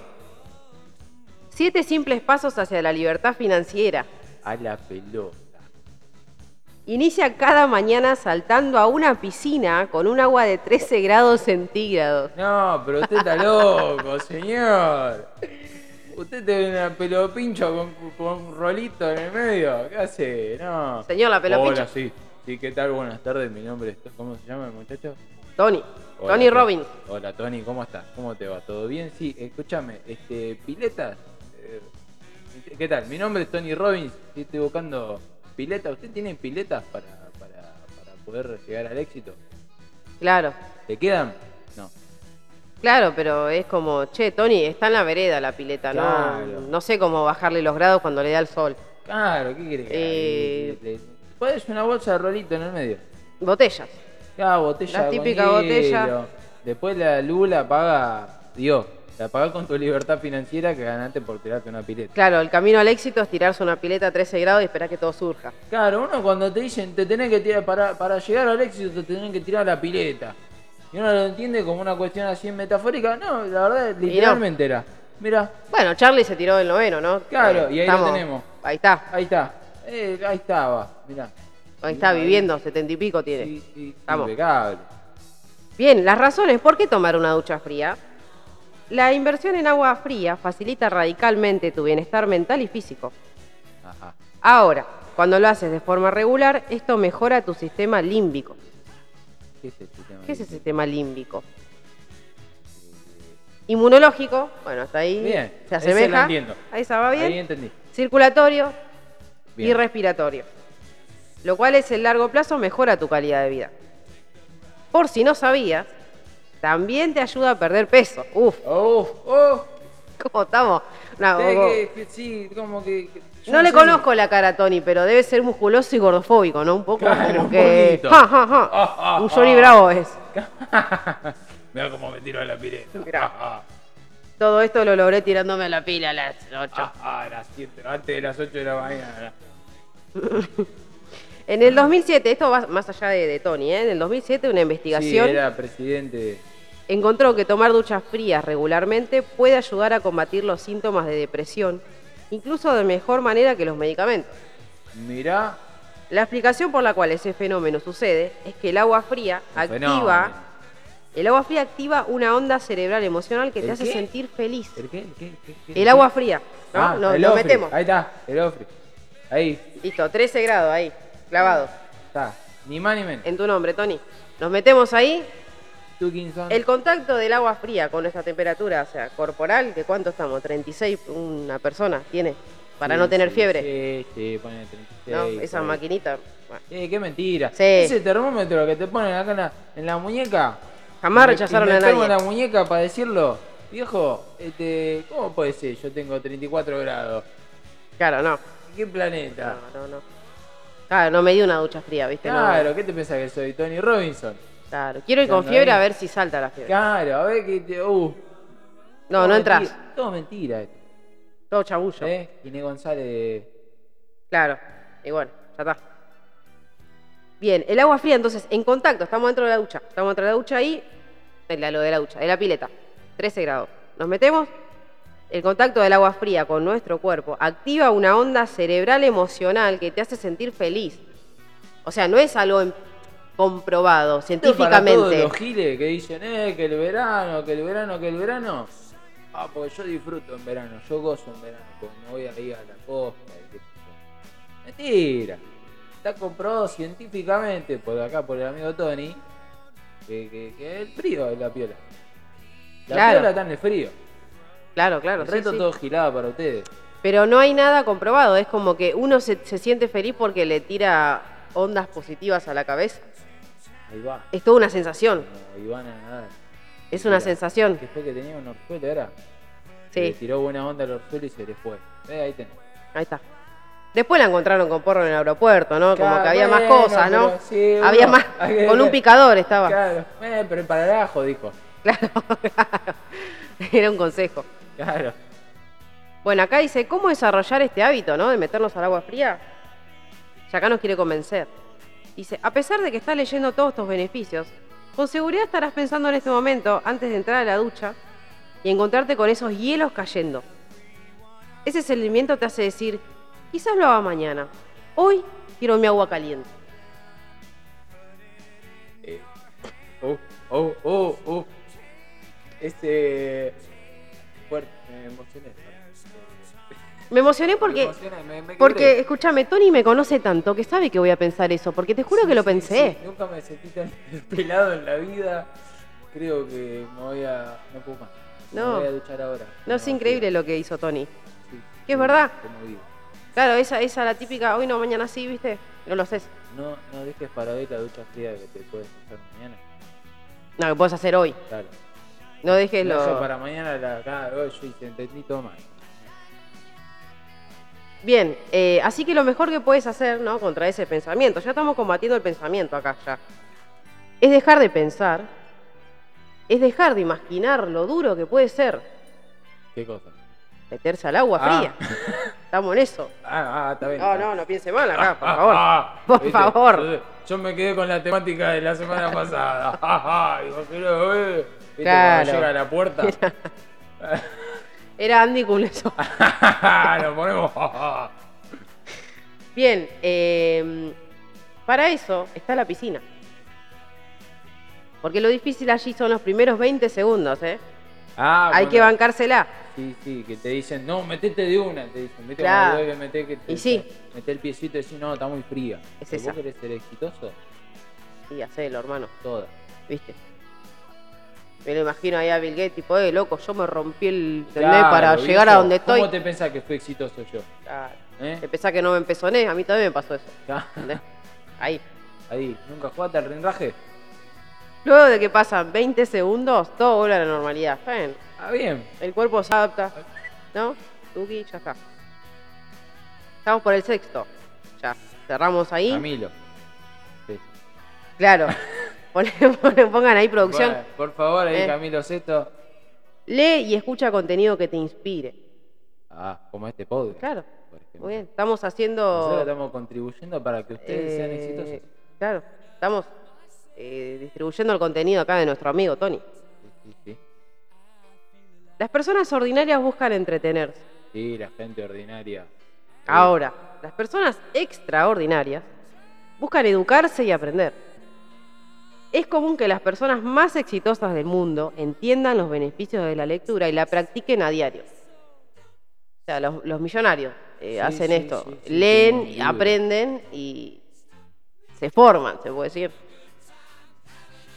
Siete simples pasos hacia la libertad financiera. A la pelota. Inicia cada mañana saltando a una piscina con un agua de 13 grados centígrados. No, pero usted está loco, señor. Usted tiene una pelo pincho con, con un rolito en el medio. ¿Qué hace? No. Señor, la pelo Hola, pincho. sí. Sí, ¿qué tal? Buenas tardes. Mi nombre es. ¿Cómo se llama el muchacho? Tony, Hola, Tony. Robbins. Hola Tony, ¿cómo estás? ¿Cómo te va? ¿Todo bien? Sí, escúchame, este, piletas. eh, ¿Qué tal? Mi nombre es Tony Robbins, estoy buscando piletas. ¿Usted tiene piletas para, para, para poder llegar al éxito? Claro, ¿Le quedan? No. claro, pero es como, che, Tony, está en la vereda la pileta, Claro. ¿no? No sé cómo bajarle los grados cuando le da el sol. Claro, ¿qué quiere que Eh. Le- una bolsa de rolito en el medio. Botellas. Cada botella La con típica botella. Después la luz la paga Dios. La paga con tu libertad financiera que ganaste por tirarte una pileta. Claro, el camino al éxito es tirarse una pileta a 13 grados y esperar que todo surja. Claro, uno cuando te dicen te tenés que tirar para, para llegar al éxito te tenés que tirar la pileta. Y uno lo entiende como una cuestión así metafórica. No, la verdad, literalmente era. Mira, Bueno, Charlie se tiró del noveno, ¿no? Claro, Eh, y ahí lo tenemos. Ahí está, ahí está. Eh, ahí estaba, mirá. ahí está viviendo, setenta y pico tiene. Sí, sí, impecable. Bien, las razones, ¿por qué tomar una ducha fría? La inversión en agua fría facilita radicalmente tu bienestar mental y físico. Ajá. Ahora, cuando lo haces de forma regular, esto mejora tu sistema límbico. ¿Qué es este tema? ¿Qué es el sistema límbico? Inmunológico, bueno, hasta ahí Bien, se asemeja. Ahí se va bien. Ahí entendí. Circulatorio y respiratorio. Lo cual es el largo plazo mejora tu calidad de vida. Por si no sabías, también te ayuda a perder peso. Uf, Oh, oh. ¿cómo estamos? No, Sí, vos- que- que sí, como que. que- yo no le sé conozco la cara a Tony, pero debe ser musculoso y gordofóbico, ¿no? Un poco Claro, como un que. poquito. Ja, ja, ja. Ah, ah, Un Johnny ah. Bravo es. Mira cómo me tiro a la pileta. Ah, Todo esto lo logré tirándome a la pila a las 8. ah, ah, a las 7, antes de las 8 de la mañana. En el 2007, esto va más allá de, de Tony, ¿eh? en el 2007 una Sí, investigación era presidente. encontró que tomar duchas frías regularmente puede ayudar a combatir los síntomas de depresión, incluso de mejor manera que los medicamentos. Mirá. La explicación por la cual ese fenómeno sucede es que el agua fría activa, fenómeno. el agua fría activa una onda cerebral emocional que te ¿El hace qué? sentir feliz. ¿El qué? ¿El qué? ¿El qué? ¿El El qué? agua fría, ¿no? Ah, Nos el ofre. metemos. Ahí está, el ofre. Ahí, Listo, 13 grados ahí, clavado. está. Ni más ni menos. En tu nombre, Tony. Nos metemos ahí. Tukinson. El contacto del agua fría con nuestra temperatura, o sea, corporal, ¿de cuánto estamos? 36 una persona tiene, para Sí, no tener sí, fiebre. Sí, sí, pone 36. ¿no? Esa por maquinita. bueno. Eh, qué mentira. Sí. Ese termómetro que te ponen acá en la, en la muñeca. Jamás me- rechazaron y me a pego nadie. en la muñeca para decirlo. Viejo, este, ¿cómo puede ser? Yo tengo 34 grados. Claro, no. ¿Qué planeta? No, no, no. Claro, no me dio una ducha fría, ¿viste? No. Claro, ¿qué te pensás que soy? Tony Robinson. Claro. Quiero ir con fiebre a ver si salta la fiebre. Claro, a ver que te. Uh, No, todo no entras. mentira, Todo mentira esto. Todo chabullo. ¿Eh? Inés González. Claro. Y bueno, ya está. Bien, el agua fría, entonces, en contacto, estamos dentro de la ducha. Estamos dentro de la ducha ahí, en la- lo de la ducha, de la pileta. 13 grados. Nos metemos. El contacto del agua fría con nuestro cuerpo activa una onda cerebral emocional que te hace sentir feliz. O sea, no es algo comprobado es para todos científicamente. los giles que dicen, eh, que el verano, que el verano, que el verano. Ah, porque yo disfruto en verano, yo gozo en verano, porque me voy ahí a la costa. y. Mentira. Está comprobado científicamente por acá, por el amigo Tony, que, que, que el frío es la piola. La Claro. piola está en el frío. Claro, claro. el sí, resto sí. todo gilado para ustedes. Pero no hay nada comprobado. Es como que uno se, se siente feliz porque le tira ondas positivas a la cabeza. Ahí va. Es toda una sensación. Como Ivana nada. Es una Mira, sensación. Que fue que tenía un orzuelo, ¿era? Sí. Le tiró buena onda al orzuelo y se le fue. Eh, ahí tenés. Ahí está. Después la encontraron con porro en el aeropuerto, ¿no? Como que había más cosas, ¿no? sí, había más. Con un picador estaba. Claro, eh, pero para el ajo, dijo. Claro, claro. Era un consejo. Claro. Bueno, acá dice, ¿cómo desarrollar este hábito, ¿no? De meternos al agua fría. Y acá nos quiere convencer. Dice, a pesar de que estás leyendo todos estos beneficios, con seguridad estarás pensando en este momento, antes de entrar a la ducha, y encontrarte con esos hielos cayendo. Ese sentimiento te hace decir, quizás lo haga mañana. Hoy quiero mi agua caliente. Eh, oh, oh, oh, oh. Este. Fuerte, me emocioné. Me emocioné Me porque, emocioné, me- me porque, escúchame, Tony me conoce tanto que sabe que voy a pensar eso, porque te juro Sí, que lo sí, pensé. sí, Nunca me sentí tan pelado en la vida. creo que me voy a. No puedo más. No. Me voy a duchar ahora. No, es increíble lo que hizo Tony. Sí, Que es verdad. Como digo. Claro, esa, esa la típica, hoy no, mañana sí, ¿viste? No lo haces. No, no dejes para hoy la ducha fría que te puedes hacer mañana. No, que puedes hacer hoy. Claro. No dejes lo. yo para mañana la acá, hoy yo hice, entendí todo mal. Bien, eh, así que lo mejor que puedes hacer, ¿no? Contra ese pensamiento, ya estamos combatiendo el pensamiento acá ya, es dejar de pensar, es dejar de imaginar lo duro que puede ser ¿Qué cosa? meterse al agua Ah. fría. Estamos en eso. Ah, ah, está bien. No, no, no piense mal acá, por Ah, favor. ah, Por ¿viste? favor. Yo, yo me quedé con la temática de la semana pasada. Digo, pero, eh, ¿viste? Claro. Cuando llega a la puerta. Era Andy Culeso. Lo ponemos. Bien, eh, para eso está la piscina. Porque lo difícil allí son los primeros 20 segundos, ¿eh? Ah, Hay bueno. que bancársela. Sí, sí, que te dicen, no, metete de una, te dicen, viste Claro. debe meter que te Y sí. mete el piecito y decís, no, está muy fría. Es. ¿Vos querés ser exitoso? Y hacelo, hermano, Toda. ¿viste? Me lo imagino ahí a Bill Gates, tipo, eh, loco, yo me rompí el. Claro, para viejo, llegar a donde estoy. ¿Cómo te pensás que fui exitoso yo? Claro. ¿Eh? Te pensás que no me empezoné, a mí también me pasó eso. ¿entendés? Ahí. Ahí, ¿nunca jugaste al rinraje? Luego de que pasan 20 segundos, todo vuelve a la normalidad. Ah, bien. El cuerpo se adapta. ¿No? Tuki, ya está. Estamos por el sexto. Ya. Cerramos ahí. Camilo. Sí. Claro. Pongan ahí producción. Bueno, por favor, ahí Eh. Camilo Sesto. Lee y escucha contenido que te inspire. Ah, como este podcast. Claro. Muy bien. Estamos Nosotros haciendo. estamos contribuyendo para que ustedes sean eh, exitosos. Claro. Estamos eh, distribuyendo el contenido acá de nuestro amigo Tony. Sí, sí, sí. Las personas ordinarias buscan entretenerse. Sí, la gente ordinaria. Ahora, las personas extraordinarias buscan educarse y aprender. Es común que las personas más exitosas del mundo entiendan los beneficios de la lectura y la practiquen a diario. O sea, los, los millonarios eh, Sí, hacen sí, esto, sí, leen, aprenden y se forman, se puede decir.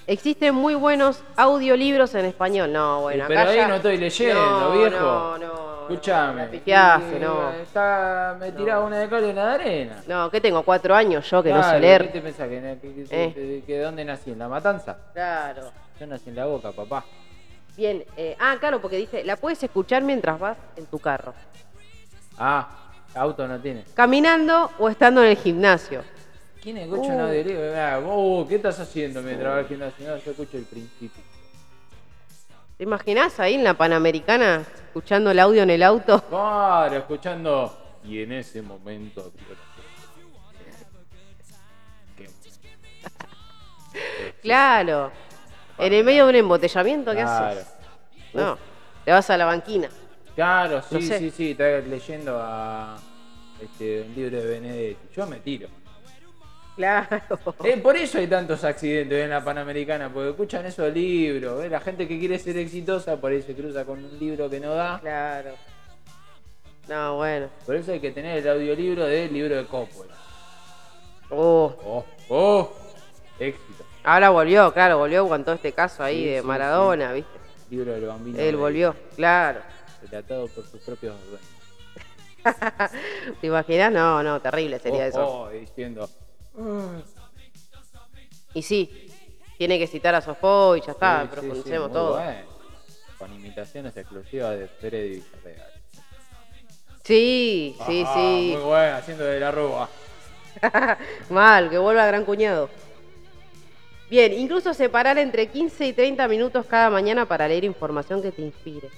Existen muy buenos audiolibros en español. No, bueno, pero acá ahí ya- no estoy leyendo, No, viejo. No, no. Escuchame. Pifiaste, Eh, no. Está, me tiraba una de cal y una de arena. No, que tengo cuatro años yo que no sé leer. ¿Qué te pensás? ¿Que, que- que- Eh. que- dónde nací? ¿En la matanza? Claro. Yo nací en la boca, papá. Bien. eh, ah, claro, porque dice, la puedes escuchar mientras vas en tu carro. Ah, auto no tiene. Caminando o estando en el gimnasio. ¿Quién escucha Uh. un audiolibro? Ah, ¿Qué estás haciendo mientras vas al gimnasio? No, yo escucho el principio. ¿Te imaginas ahí en la Panamericana escuchando el audio en el auto? Claro, escuchando. Y en ese momento. Qué- Claro. En el medio de un embotellamiento, ¿qué Claro. haces? No, te vas a la banquina. Claro, sí, No sé. sí, sí, estás leyendo a este, un libro de Benedetti. Yo me tiro. Claro. Eh, por eso hay tantos accidentes en la Panamericana, porque escuchan esos libros. ¿eh? La gente que quiere ser exitosa, por ahí se cruza con un libro que no da. Claro. No, bueno. Por eso hay que tener el audiolibro del libro de Coppola. Oh. ¡Oh! ¡Oh! Éxito. Ahora volvió, claro, volvió con todo este caso ahí Sí, de sí, Maradona, ¿viste? Libro del bambino. Él volvió, claro. Relatado por sus propios dueños. ¿Te imaginas? No, no, terrible sería Oh, eso. oh, diciendo. "Ah, Y sí, tiene que citar a Sofó y ya está, sí, sí, profundicemos sí, todo. bueno. Con imitaciones exclusivas de Freddy Villarreal. Sí, sí, Ah, sí. Muy bueno, haciendo de la rúa. Mal, que vuelva gran cuñado. Bien, incluso separar entre 15 y 30 minutos cada mañana para leer información que te inspire.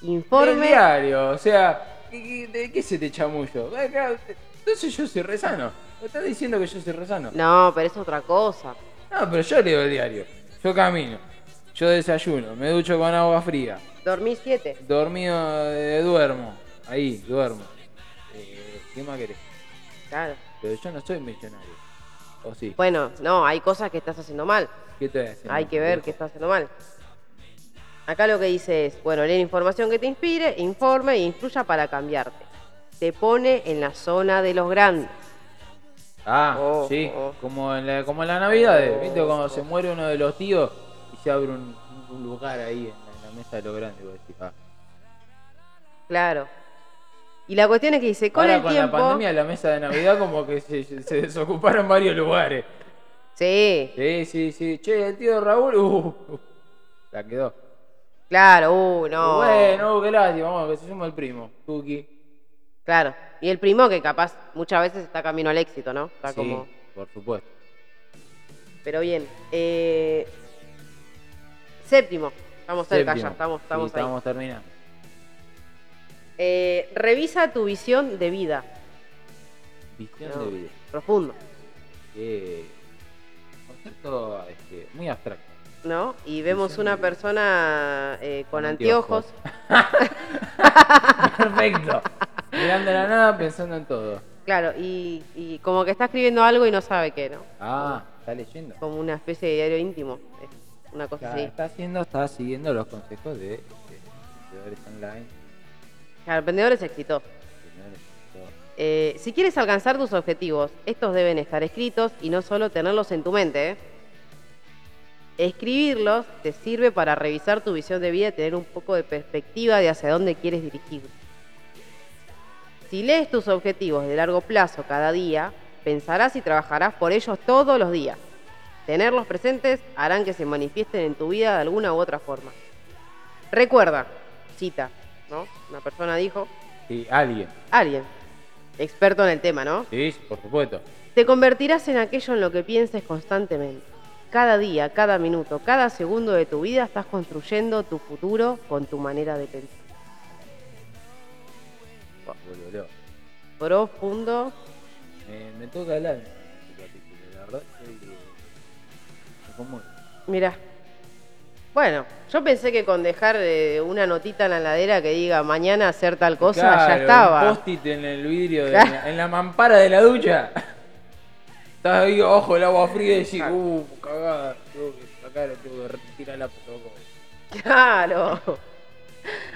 Del Informe. diario, o sea, ¿qué- qué- ¿de qué se te chamullo? Entonces yo soy rezano. ¿Me estás diciendo que yo soy rezano? No, pero es otra cosa. No, pero yo leo el diario. Yo camino. Yo desayuno. Me ducho con agua fría. Dormí 7. Dormido, eh, duermo. Ahí, duermo. Eh, ¿Qué más querés? Claro. Pero yo no soy millonario. ¿O sí? Bueno, no, hay cosas que estás haciendo mal. ¿Qué te hace? Hay que ver qué estás haciendo mal. Acá lo que dice es, bueno, leer información que te inspire, informe e influya para cambiarte. Te pone en la zona de los grandes. Ah, Oh, sí. oh. Como, en la, como en la Navidad, Oh, ¿viste? Cuando oh. se muere uno de los tíos y se abre un, un lugar ahí en la, en la mesa de lo grande. Vos decís, ah. Claro. Y la cuestión es que dice, con Ahora el con tiempo. la pandemia, la mesa de Navidad como que se, se desocuparon varios lugares. Sí, Sí, sí, sí. Che, el tío Raúl, uh, uh, la quedó. claro, uh, no. Bueno, uh, qué lástima, vamos, que se suma el primo, Tuki. Claro. Y el primo que capaz muchas veces está camino al éxito, ¿no? Está Sí, como. por supuesto. Pero bien. eh, Séptimo. Estamos cerca Séptimo. ya, estamos, Sí, estamos ahí. estamos terminando. Eh, revisa tu visión de vida. Visión No, de vida. Profundo, Eh, concepto este, muy abstracto. ¿no? Y vemos Visión una persona eh, con Con anteojos. Perfecto. Mirando la nada, pensando en todo. Claro, y, y como que está escribiendo algo y no sabe qué, ¿no? Ah, está leyendo. Como una especie de diario íntimo. Es una cosa Claro, así. está haciendo, está siguiendo los consejos de, de vendedores online. Claro, vendedores exitosos. vendedores. Eh, si quieres alcanzar tus objetivos, estos deben estar escritos y no solo tenerlos en tu mente. ¿eh? Escribirlos te sirve para revisar tu visión de vida y tener un poco de perspectiva de hacia dónde quieres dirigir. Si lees tus objetivos de largo plazo cada día, pensarás y trabajarás por ellos todos los días. Tenerlos presentes harán que se manifiesten en tu vida de alguna u otra forma. Recuerda, cita, ¿no? Una persona dijo, Sí, alguien. alguien, experto en el tema, ¿no? Sí, por supuesto. Te convertirás en aquello en lo que pienses constantemente. Cada día, cada minuto, cada segundo de tu vida estás construyendo tu futuro con tu manera de pensar. Vuelvo loco. Profundo. Me, me toca el alma este capítulo, la verdad. Estoy, me conmueve. Mira. Bueno, yo pensé que con dejar eh, una notita en la heladera que diga mañana hacer tal cosa, Claro, ya estaba. Un post-it en el vidrio, de- en, la, en la mampara de la ducha. Estás ahí, ojo, el agua fría y decís, uh, cagada. Tengo que sacar, tengo que retirar la poco.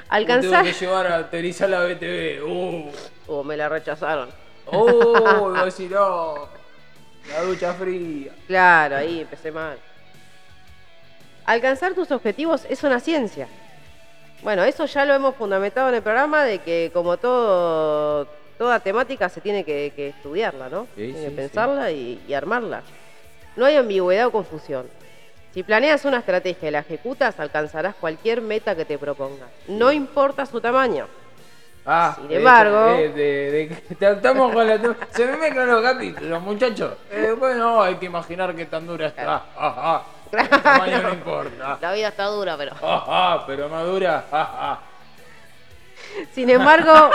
Claro. Tengo Alcanzar. que llevar a aterrizar la BTV. Uh, Oh, me la rechazaron. uh, iba a decir, no. La ducha fría. Claro, ahí empecé mal. Alcanzar tus objetivos es una ciencia. Bueno, eso ya lo hemos fundamentado en el programa de que como todo, toda temática se tiene que, que estudiarla, ¿no? Sí, Tiene que sí, pensarla y, y armarla. No hay ambigüedad o confusión. Si planeas una estrategia y la ejecutas, alcanzarás cualquier meta que te propongas. No importa su tamaño. Ah, Sin embargo- eh, de, de- de- te- estamos con la. Se me mezclan los capítulos, muchachos. Eh, bueno, hay que imaginar qué tan dura está. Ah, ah. El tamaño no importa. La vida está dura, pero... Ah, ah, pero madura. Ah, ah. Sin embargo,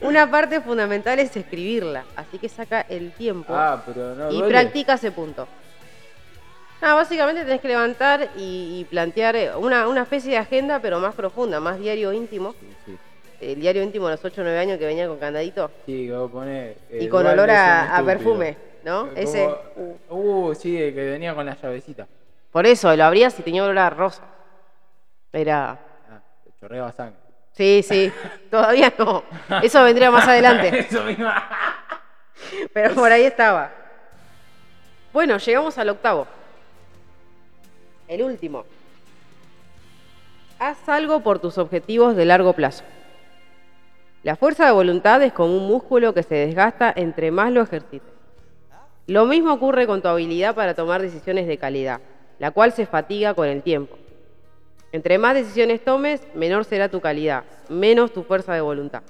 una parte fundamental es escribirla. Así que saca el tiempo pero no y duele. practica ese punto. Ah, básicamente tenés que levantar y, y plantear eh, una, una especie de agenda, pero más profunda, más diario íntimo. Sí, sí. El diario íntimo de los 8 o 9 años que venía con candadito. Sí, que vos ponés. Y el con olor a- perfume, ¿no? Como- Ese- Uh, sí, el que venía con la llavecita. Por eso, lo abrías y tenía olor a rosa. Era... Ah, chorreaba sangre. Sí, sí, todavía no. Eso vendría más adelante. Eso mismo. Pero por ahí estaba. Bueno, llegamos al octavo. El último. Haz algo por tus objetivos de largo plazo. La fuerza de voluntad es como un músculo que se desgasta entre más lo ejercites. Lo mismo ocurre con tu habilidad para tomar decisiones de calidad, la cual se fatiga con el tiempo. Entre más decisiones tomes, menor será tu calidad, menos tu fuerza de voluntad.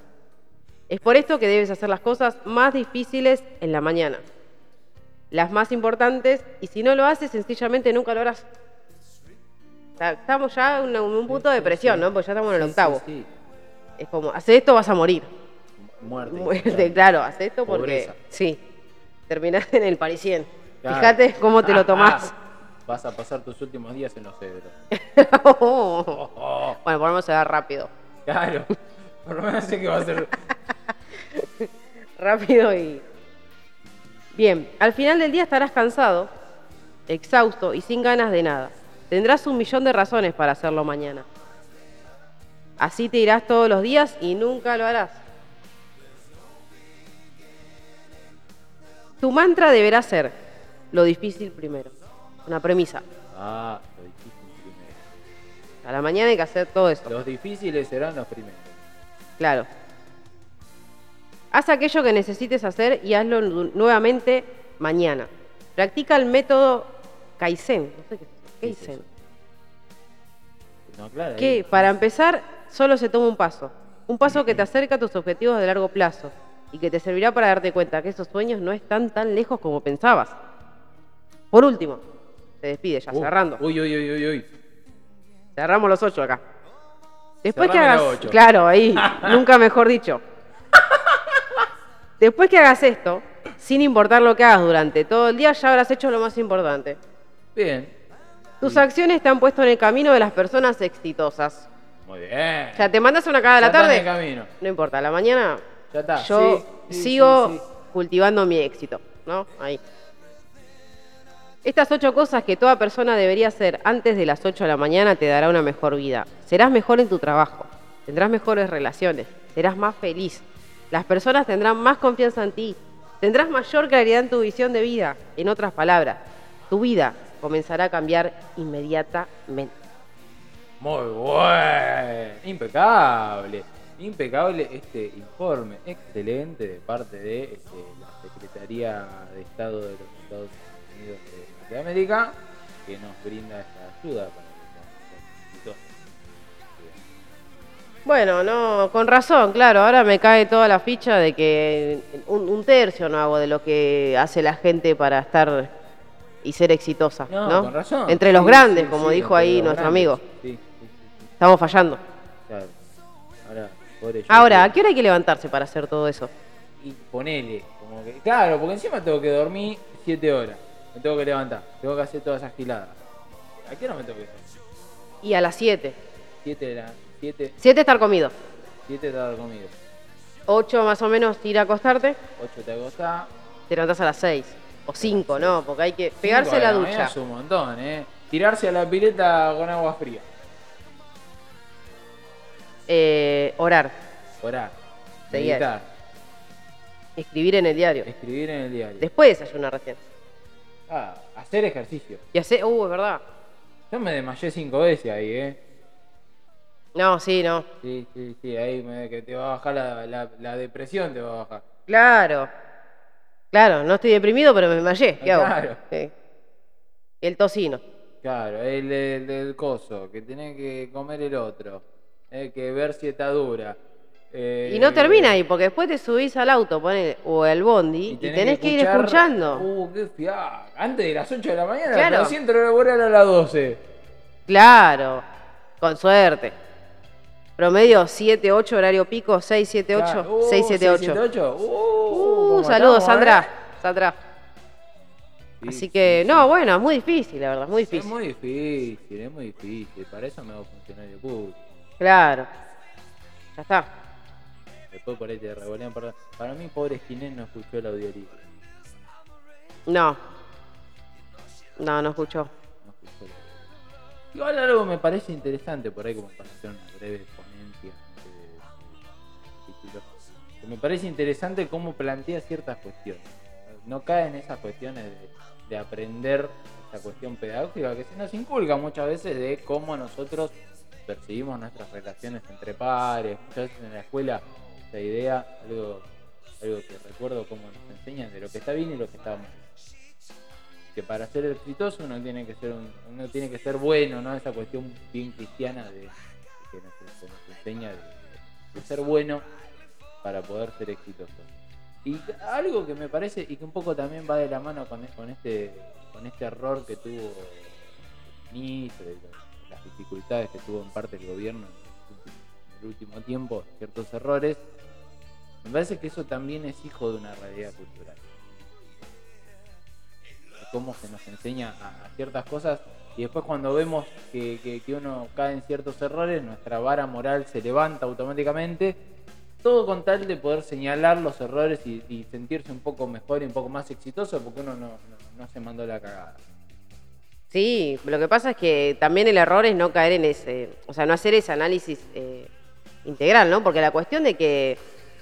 Es por esto que debes hacer las cosas más difíciles en la mañana. Las más importantes, y si no lo haces, sencillamente nunca lo harás. Estamos ya en un, un punto de presión, ¿no? Porque ya estamos en el octavo. Es como, hace esto, vas a morir. Muerte. Muerte, claro, hace esto porque. Pobreza. Sí. Terminás en el parisien. Claro. Fíjate cómo te lo tomás. Vas a pasar tus últimos días en los cedros. bueno, por lo menos se da rápido. Claro. Por lo menos sé que va a ser. rápido y... Bien, al final del día estarás cansado, exhausto y sin ganas de nada. Tendrás un millón de razones para hacerlo mañana. Así te irás todos los días y nunca lo harás. Tu mantra deberá ser lo difícil primero. Una premisa. Ah, lo difícil primero. A la mañana hay que hacer todo eso. Los difíciles serán los primeros. Claro. Haz aquello que necesites hacer y hazlo nu- nuevamente mañana. Practica el método Kaizen. No sé qué. ¿Qué eso? No, claro. Que ahí- para empezar, solo se toma un paso. Un paso que te acerca a tus objetivos de largo plazo y que te servirá para darte cuenta que esos sueños no están tan lejos como pensabas. Por último, se despide ya, Uh, cerrando. Uy, uy, uy, uy, uy. Cerramos los ocho acá. Después que hagas. Claro, ahí, nunca mejor dicho. Después que hagas esto, sin importar lo que hagas durante todo el día, ya habrás hecho lo más importante. Bien. Tus acciones te han puesto en el camino de las personas exitosas. Muy bien. O sea, te mandas una cada de Ya la está en tarde. el camino. No importa, a la mañana Ya está. yo Sí, sí, sigo sí. cultivando mi éxito, ¿no? Ahí. Estas ocho cosas que toda persona debería hacer antes de las 8 de la mañana te dará una mejor vida. Serás mejor en tu trabajo, tendrás mejores relaciones, serás más feliz. Las personas tendrán más confianza en ti, tendrás mayor claridad en tu visión de vida. En otras palabras, tu vida comenzará a cambiar inmediatamente. Muy bueno. Impecable. Impecable este informe. Excelente de parte de este, la Secretaría de Estado de los Estados Unidos de Norteamérica que nos brinda esta ayuda para. Bueno, no, con razón, claro. Ahora me cae toda la ficha de que un, un tercio no hago de lo que hace la gente para estar y ser exitosa, ¿no? No, con razón. Entre los Sí, grandes, sí, como sí, dijo ahí nuestro grandes. amigo. Estamos fallando. claro. Ahora, pobre Ahora, ¿a qué hora hay que levantarse para hacer todo eso? y ponele, como que, claro, porque encima tengo que dormir 7 horas, me tengo que levantar, tengo que hacer todas esas giladas. ¿A qué hora me tengo que? Y a las 7. 7 de la 7, 7 estar comido. 7 de la comida, 8 más o menos ir a acostarte. 8 te acostás. Te levantás a las 6. O 5, ¿no? Porque hay que pegarse cinco de la ducha. Es un montón, ¿eh? Tirarse a la pileta con agua fría. Eh, orar. Orar. Seguir. Meditar. Escribir en el diario. Escribir en el diario. Después desayunar recién. Ah, hacer ejercicio. Y hacer. Uh, es verdad. Yo me desmayé 5 veces ahí, ¿eh? No, sí, no. Sí, sí, sí, ahí me- que te va a bajar la, la- la depresión, te va a bajar. Claro. Claro, no estoy deprimido, pero me desmayé. ¿Qué hago? Claro. Sí. El tocino. Claro, el, el del coso, que tenés que comer el otro, eh, que ver si está dura. eh, Y no termina ahí, porque después te subís al auto ponele, o al bondi y tenés, que, ir escuchar- escuchando. Uh, qué fiaca. Antes de las 8 de la mañana, Claro. pero laboral a las 12. Claro, con suerte. Promedio 7, 8, horario pico, 6, 7, 8, Claro. Uh, 6, 7, 8. 678. Uh, Uh, ¿cómo saludos, Sandra. eh? Sandra. Sí, Así sí, que, no, bueno, es muy difícil, la verdad, es muy Es difícil. muy difícil, es muy difícil. Para eso me hago funcionario público. Claro. Ya está. Después por ahí te revolean. Para, para mí, pobre Ginés no escuchó el audiolibro. No. No, no escuchó. No escuchó. Igual algo me parece interesante por ahí, como para hacer una breve Me parece interesante cómo plantea ciertas cuestiones. No cae en esas cuestiones de, de aprender esa cuestión pedagógica que se nos inculca muchas veces de cómo nosotros percibimos nuestras relaciones entre pares. Muchas veces en la escuela esa idea, algo, algo que recuerdo cómo nos enseñan de lo que está bien y lo que está mal. Que para ser exitoso uno tiene que ser un- uno tiene que ser bueno, ¿no? Esa cuestión bien cristiana de, que nos, nos enseña de ser bueno para poder ser exitoso. Y algo que me parece y que un poco también va de la mano con, este con este error que tuvo lo- las dificultades que tuvo en parte el gobierno en el último, tiempo, ciertos errores, me parece que eso también es hijo de una realidad cultural. Cómo se nos enseña a ciertas cosas y después cuando vemos que, que- que uno cae en ciertos errores, nuestra vara moral se levanta automáticamente todo con tal de poder señalar los errores y, y sentirse un poco mejor y un poco más exitoso porque uno no, no- no se mandó la cagada. Sí, lo que pasa es que también el error es no caer en ese, o sea, no hacer ese análisis eh, integral, ¿no? Porque la cuestión de que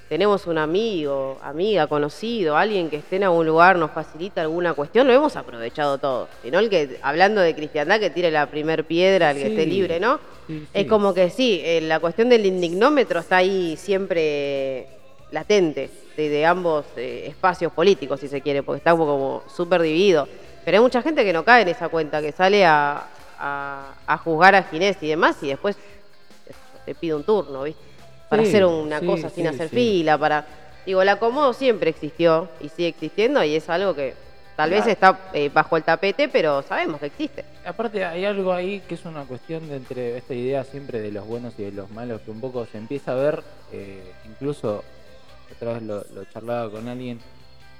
tenemos un amigo, amiga, conocido, alguien que esté en algún lugar, nos facilita alguna cuestión, lo hemos aprovechado todo. Sino el que, hablando de cristiandad, que tire la primer piedra, el que esté libre, ¿no? Sí, Es como que sí, eh, la cuestión del indignómetro está ahí siempre latente, de, de ambos eh, espacios políticos, si se quiere, porque está como súper dividido. Pero hay mucha gente que no cae en esa cuenta, que sale a, a- a juzgar a Ginés y demás, y después te pide un turno, ¿viste? Para Sí, hacer una sí, cosa sin hacer fila, para... Digo, el acomodo siempre existió y sigue existiendo y es algo que tal vez está eh, bajo el tapete, pero sabemos que existe. Aparte hay algo ahí que es una cuestión de entre esta idea siempre de los buenos y de los malos que un poco se empieza a ver, eh, incluso otra vez lo, lo charlaba con alguien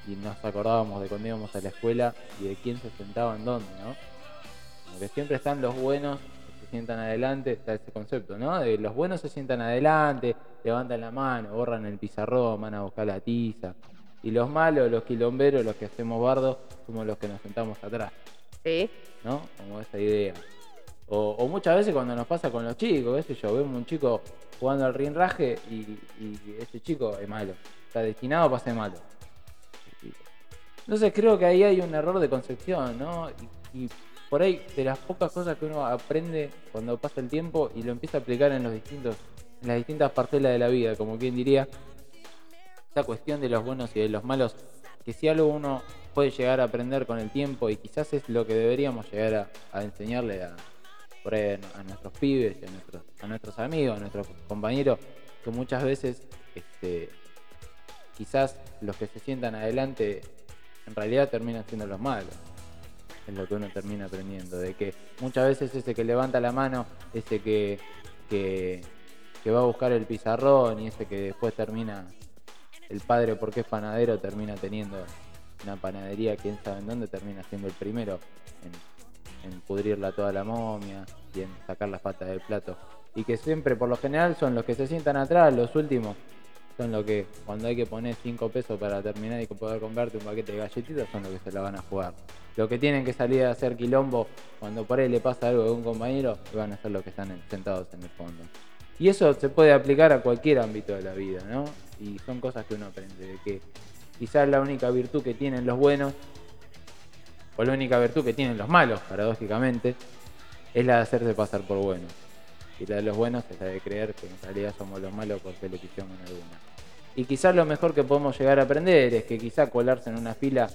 y nos acordábamos de cuando íbamos a la escuela y de quién se sentaba en dónde, ¿no? Como que siempre están los buenos que se sientan adelante, está ese concepto, ¿no? De los buenos se sientan adelante, levantan la mano, borran el pizarrón, van a buscar la tiza. Y los malos, los quilomberos, los que hacemos bardos, somos los que nos sentamos atrás. ¿Sí? ¿no? Como esa idea. O, o muchas veces cuando nos pasa con los chicos, qué sé yo, vemos un chico jugando al rinraje y, y ese chico es malo. Está destinado para ser malo. Entonces creo que ahí hay un error de concepción, ¿no? Y, y por ahí de las pocas cosas que uno aprende cuando pasa el tiempo y lo empieza a aplicar en los distintos, en las distintas parcelas de la vida, como quien diría, esa cuestión de los buenos y de los malos, que si algo uno puede llegar a aprender con el tiempo y quizás es lo que deberíamos llegar a, enseñarle a, por ahí nuestros pibes, a nuestros, amigos, a nuestros compañeros, que muchas veces este, quizás los que se sientan adelante en realidad terminan siendo los malos. Es lo que uno termina aprendiendo, de que muchas veces ese que levanta la mano, ese que, que va a buscar el pizarrón y ese que después termina el padre porque es panadero termina teniendo una panadería, quién sabe en dónde, termina siendo el primero en, en pudrirla toda la momia y en sacar las patas del plato. Y que siempre, por lo general, son los que se sientan atrás, los últimos, son los que cuando hay que poner 5 pesos para terminar y poder comprarte un paquete de galletitas, son los que se la van a jugar. Los que tienen que salir a hacer quilombo cuando por ahí le pasa algo a un compañero, van a ser los que están en- sentados en el fondo. Y eso se puede aplicar a cualquier ámbito de la vida, ¿no? Y son cosas que uno aprende, de que quizás la única virtud que tienen los buenos, o la única virtud que tienen los malos, paradójicamente, es la de hacerse pasar por buenos. Y la de los buenos es la de creer que en realidad somos los malos porque le en alguna. Y quizás lo mejor que podemos llegar a aprender es que quizás colarse en una fila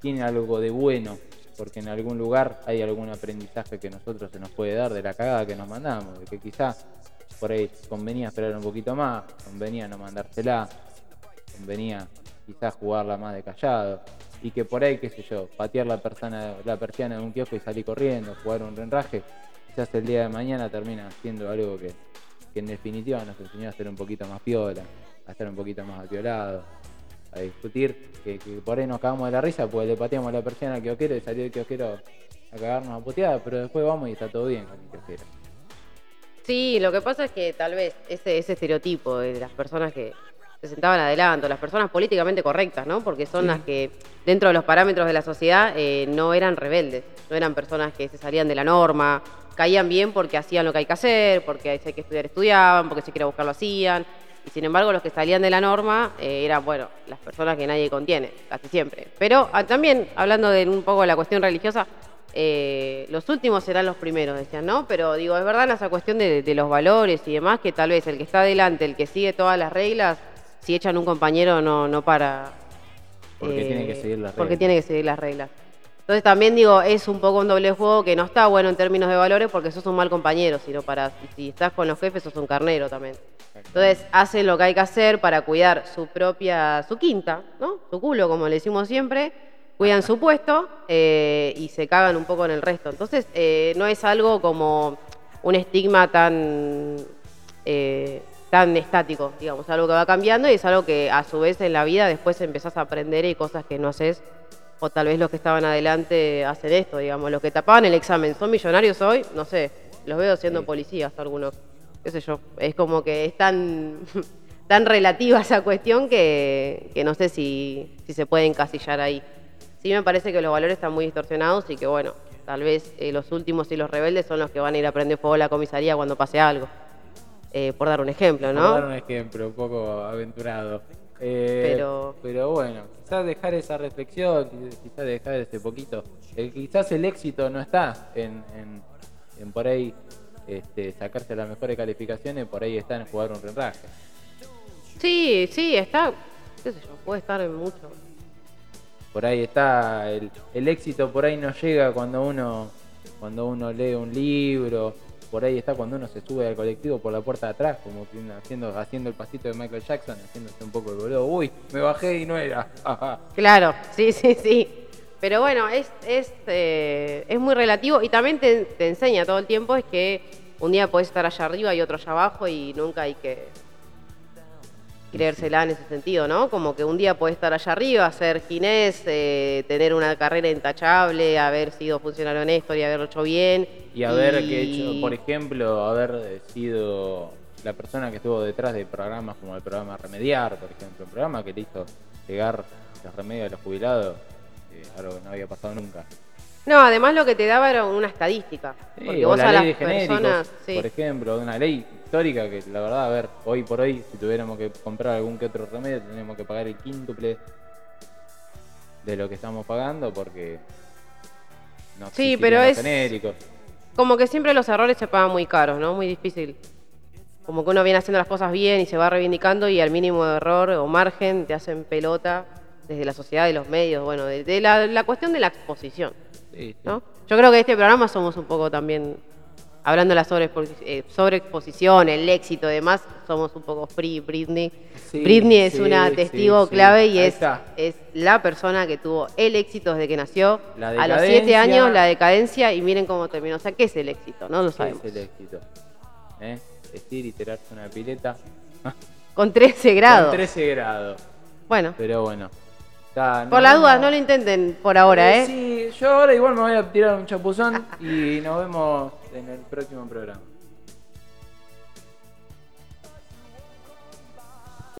tiene algo de bueno, porque en algún lugar hay algún aprendizaje que nosotros se nos puede dar de la cagada que nos mandamos, de que quizás por ahí convenía esperar un poquito más, convenía no mandársela, convenía quizás jugarla más de callado, y que por ahí, qué sé yo, patear la, persona, la persiana de un kiosco y salir corriendo, jugar un renraje, quizás el día de mañana termina siendo algo que, que en definitiva nos enseñó a ser un poquito más piola, a estar un poquito más apiolado, a discutir, que, que por ahí nos cagamos de la risa porque le pateamos la persiana al kiosquero y salió el kiosquero a cagarnos a puteada, pero después vamos y está todo bien con el kiosquero. Sí, lo que pasa es que tal vez ese, ese estereotipo de las personas que se sentaban adelante, o las personas políticamente correctas, ¿no? Porque son Sí. las que dentro de los parámetros de la sociedad eh, no eran rebeldes, no eran personas que se salían de la norma, caían bien porque hacían lo que hay que hacer, porque si hay que estudiar estudiaban, porque si quería buscar lo hacían. Y sin embargo, los que salían de la norma eh, eran, bueno, las personas que nadie contiene, casi siempre. Pero ah, también, hablando de un poco de la cuestión religiosa, eh, los últimos serán los primeros, decían, ¿no? Pero digo, es verdad esa cuestión de, de los valores y demás, que tal vez el que está adelante, el que sigue todas las reglas, si echan un compañero no, no para. Porque eh, tiene que seguir las Porque reglas. tiene que seguir las reglas. Entonces también digo, es un poco un doble juego que no está bueno en términos de valores porque sos un mal compañero, sino para, si estás con los jefes sos un carnero también. Entonces hacen lo que hay que hacer para cuidar su propia, su quinta, ¿no? Su culo, como le decimos siempre, cuidan su puesto eh, y se cagan un poco en el resto. Entonces eh, no es algo como un estigma tan, eh, tan estático, digamos, algo que va cambiando y es algo que a su vez en la vida después empezás a aprender y cosas que no haces. O tal vez los que estaban adelante hacen esto, digamos, los que tapaban el examen, ¿son millonarios hoy? No sé, los veo siendo Sí. policías algunos qué sé yo, es como que es tan, tan relativa esa cuestión que, que no sé si, si se puede encasillar ahí. Sí me parece que los valores están muy distorsionados y que bueno, tal vez eh, los últimos y los rebeldes son los que van a ir a prender fuego a la comisaría cuando pase algo. Eh, por dar un ejemplo, Por ¿no? dar un ejemplo un poco aventurado. Eh, Pero- pero bueno, quizás dejar esa reflexión, quizás dejar ese poquito. eh, quizás el éxito no está en, en- en por ahí este, sacarse las mejores calificaciones, por ahí está en jugar un renraje. Sí, sí, está, qué sé yo, puede estar en mucho. Por ahí está, el, el éxito por ahí no llega cuando uno, cuando uno lee un libro, por ahí está cuando uno se sube al colectivo por la puerta de atrás, como haciendo, haciendo el pasito de Michael Jackson, haciéndose un poco el boludo. Uy, me bajé y no era. Claro, sí, sí, sí. Pero bueno, es, es, eh, es muy relativo y también te, te enseña todo el tiempo es que un día puedes estar allá arriba y otro allá abajo y nunca hay que creérsela en ese sentido, ¿no? Como que un día puedes estar allá arriba, ser ginés, eh, tener una carrera intachable, haber sido funcionario honesto y haberlo hecho bien. Y haber que hecho, por ejemplo, haber sido la persona que estuvo detrás de programas como el programa Remediar, por ejemplo, un programa que le hizo llegar los remedios a los jubilados, eh, algo que no había pasado nunca. No, además lo que te daba era una estadística. Sí, porque o vos la a ley las de personas. sí. por ejemplo, una ley histórica que la verdad, a ver, hoy por hoy, si tuviéramos que comprar algún que otro remedio, tendríamos que pagar el quíntuple de lo que estamos pagando porque no Sí, pero es- genéricos. Como que siempre los errores se pagan muy caros, ¿no? Muy difícil. Como que uno viene haciendo las cosas bien y se va reivindicando y al mínimo error o margen te hacen pelota desde la sociedad y los medios, bueno, de, de la, la cuestión de la exposición, Sí, sí. ¿no? Yo creo que este programa somos un poco también, hablando de la eh, sobreexposición, el éxito y demás, somos un poco free Britney. Sí, Britney es sí, una testigo sí. clave y es, es la persona que tuvo el éxito desde que nació. La a los siete años, la decadencia y miren cómo terminó. O sea, ¿qué es el éxito? No lo ¿Qué sabemos. es el éxito? ¿Eh? Vestir y tirarse una pileta. Con 13 grados. Con 13 grados. Bueno, Pero bueno. Por nos las dudas, vemos. no lo intenten por ahora, ¿eh? Sí, yo ahora igual me voy a tirar un chapuzón y nos vemos en el próximo programa.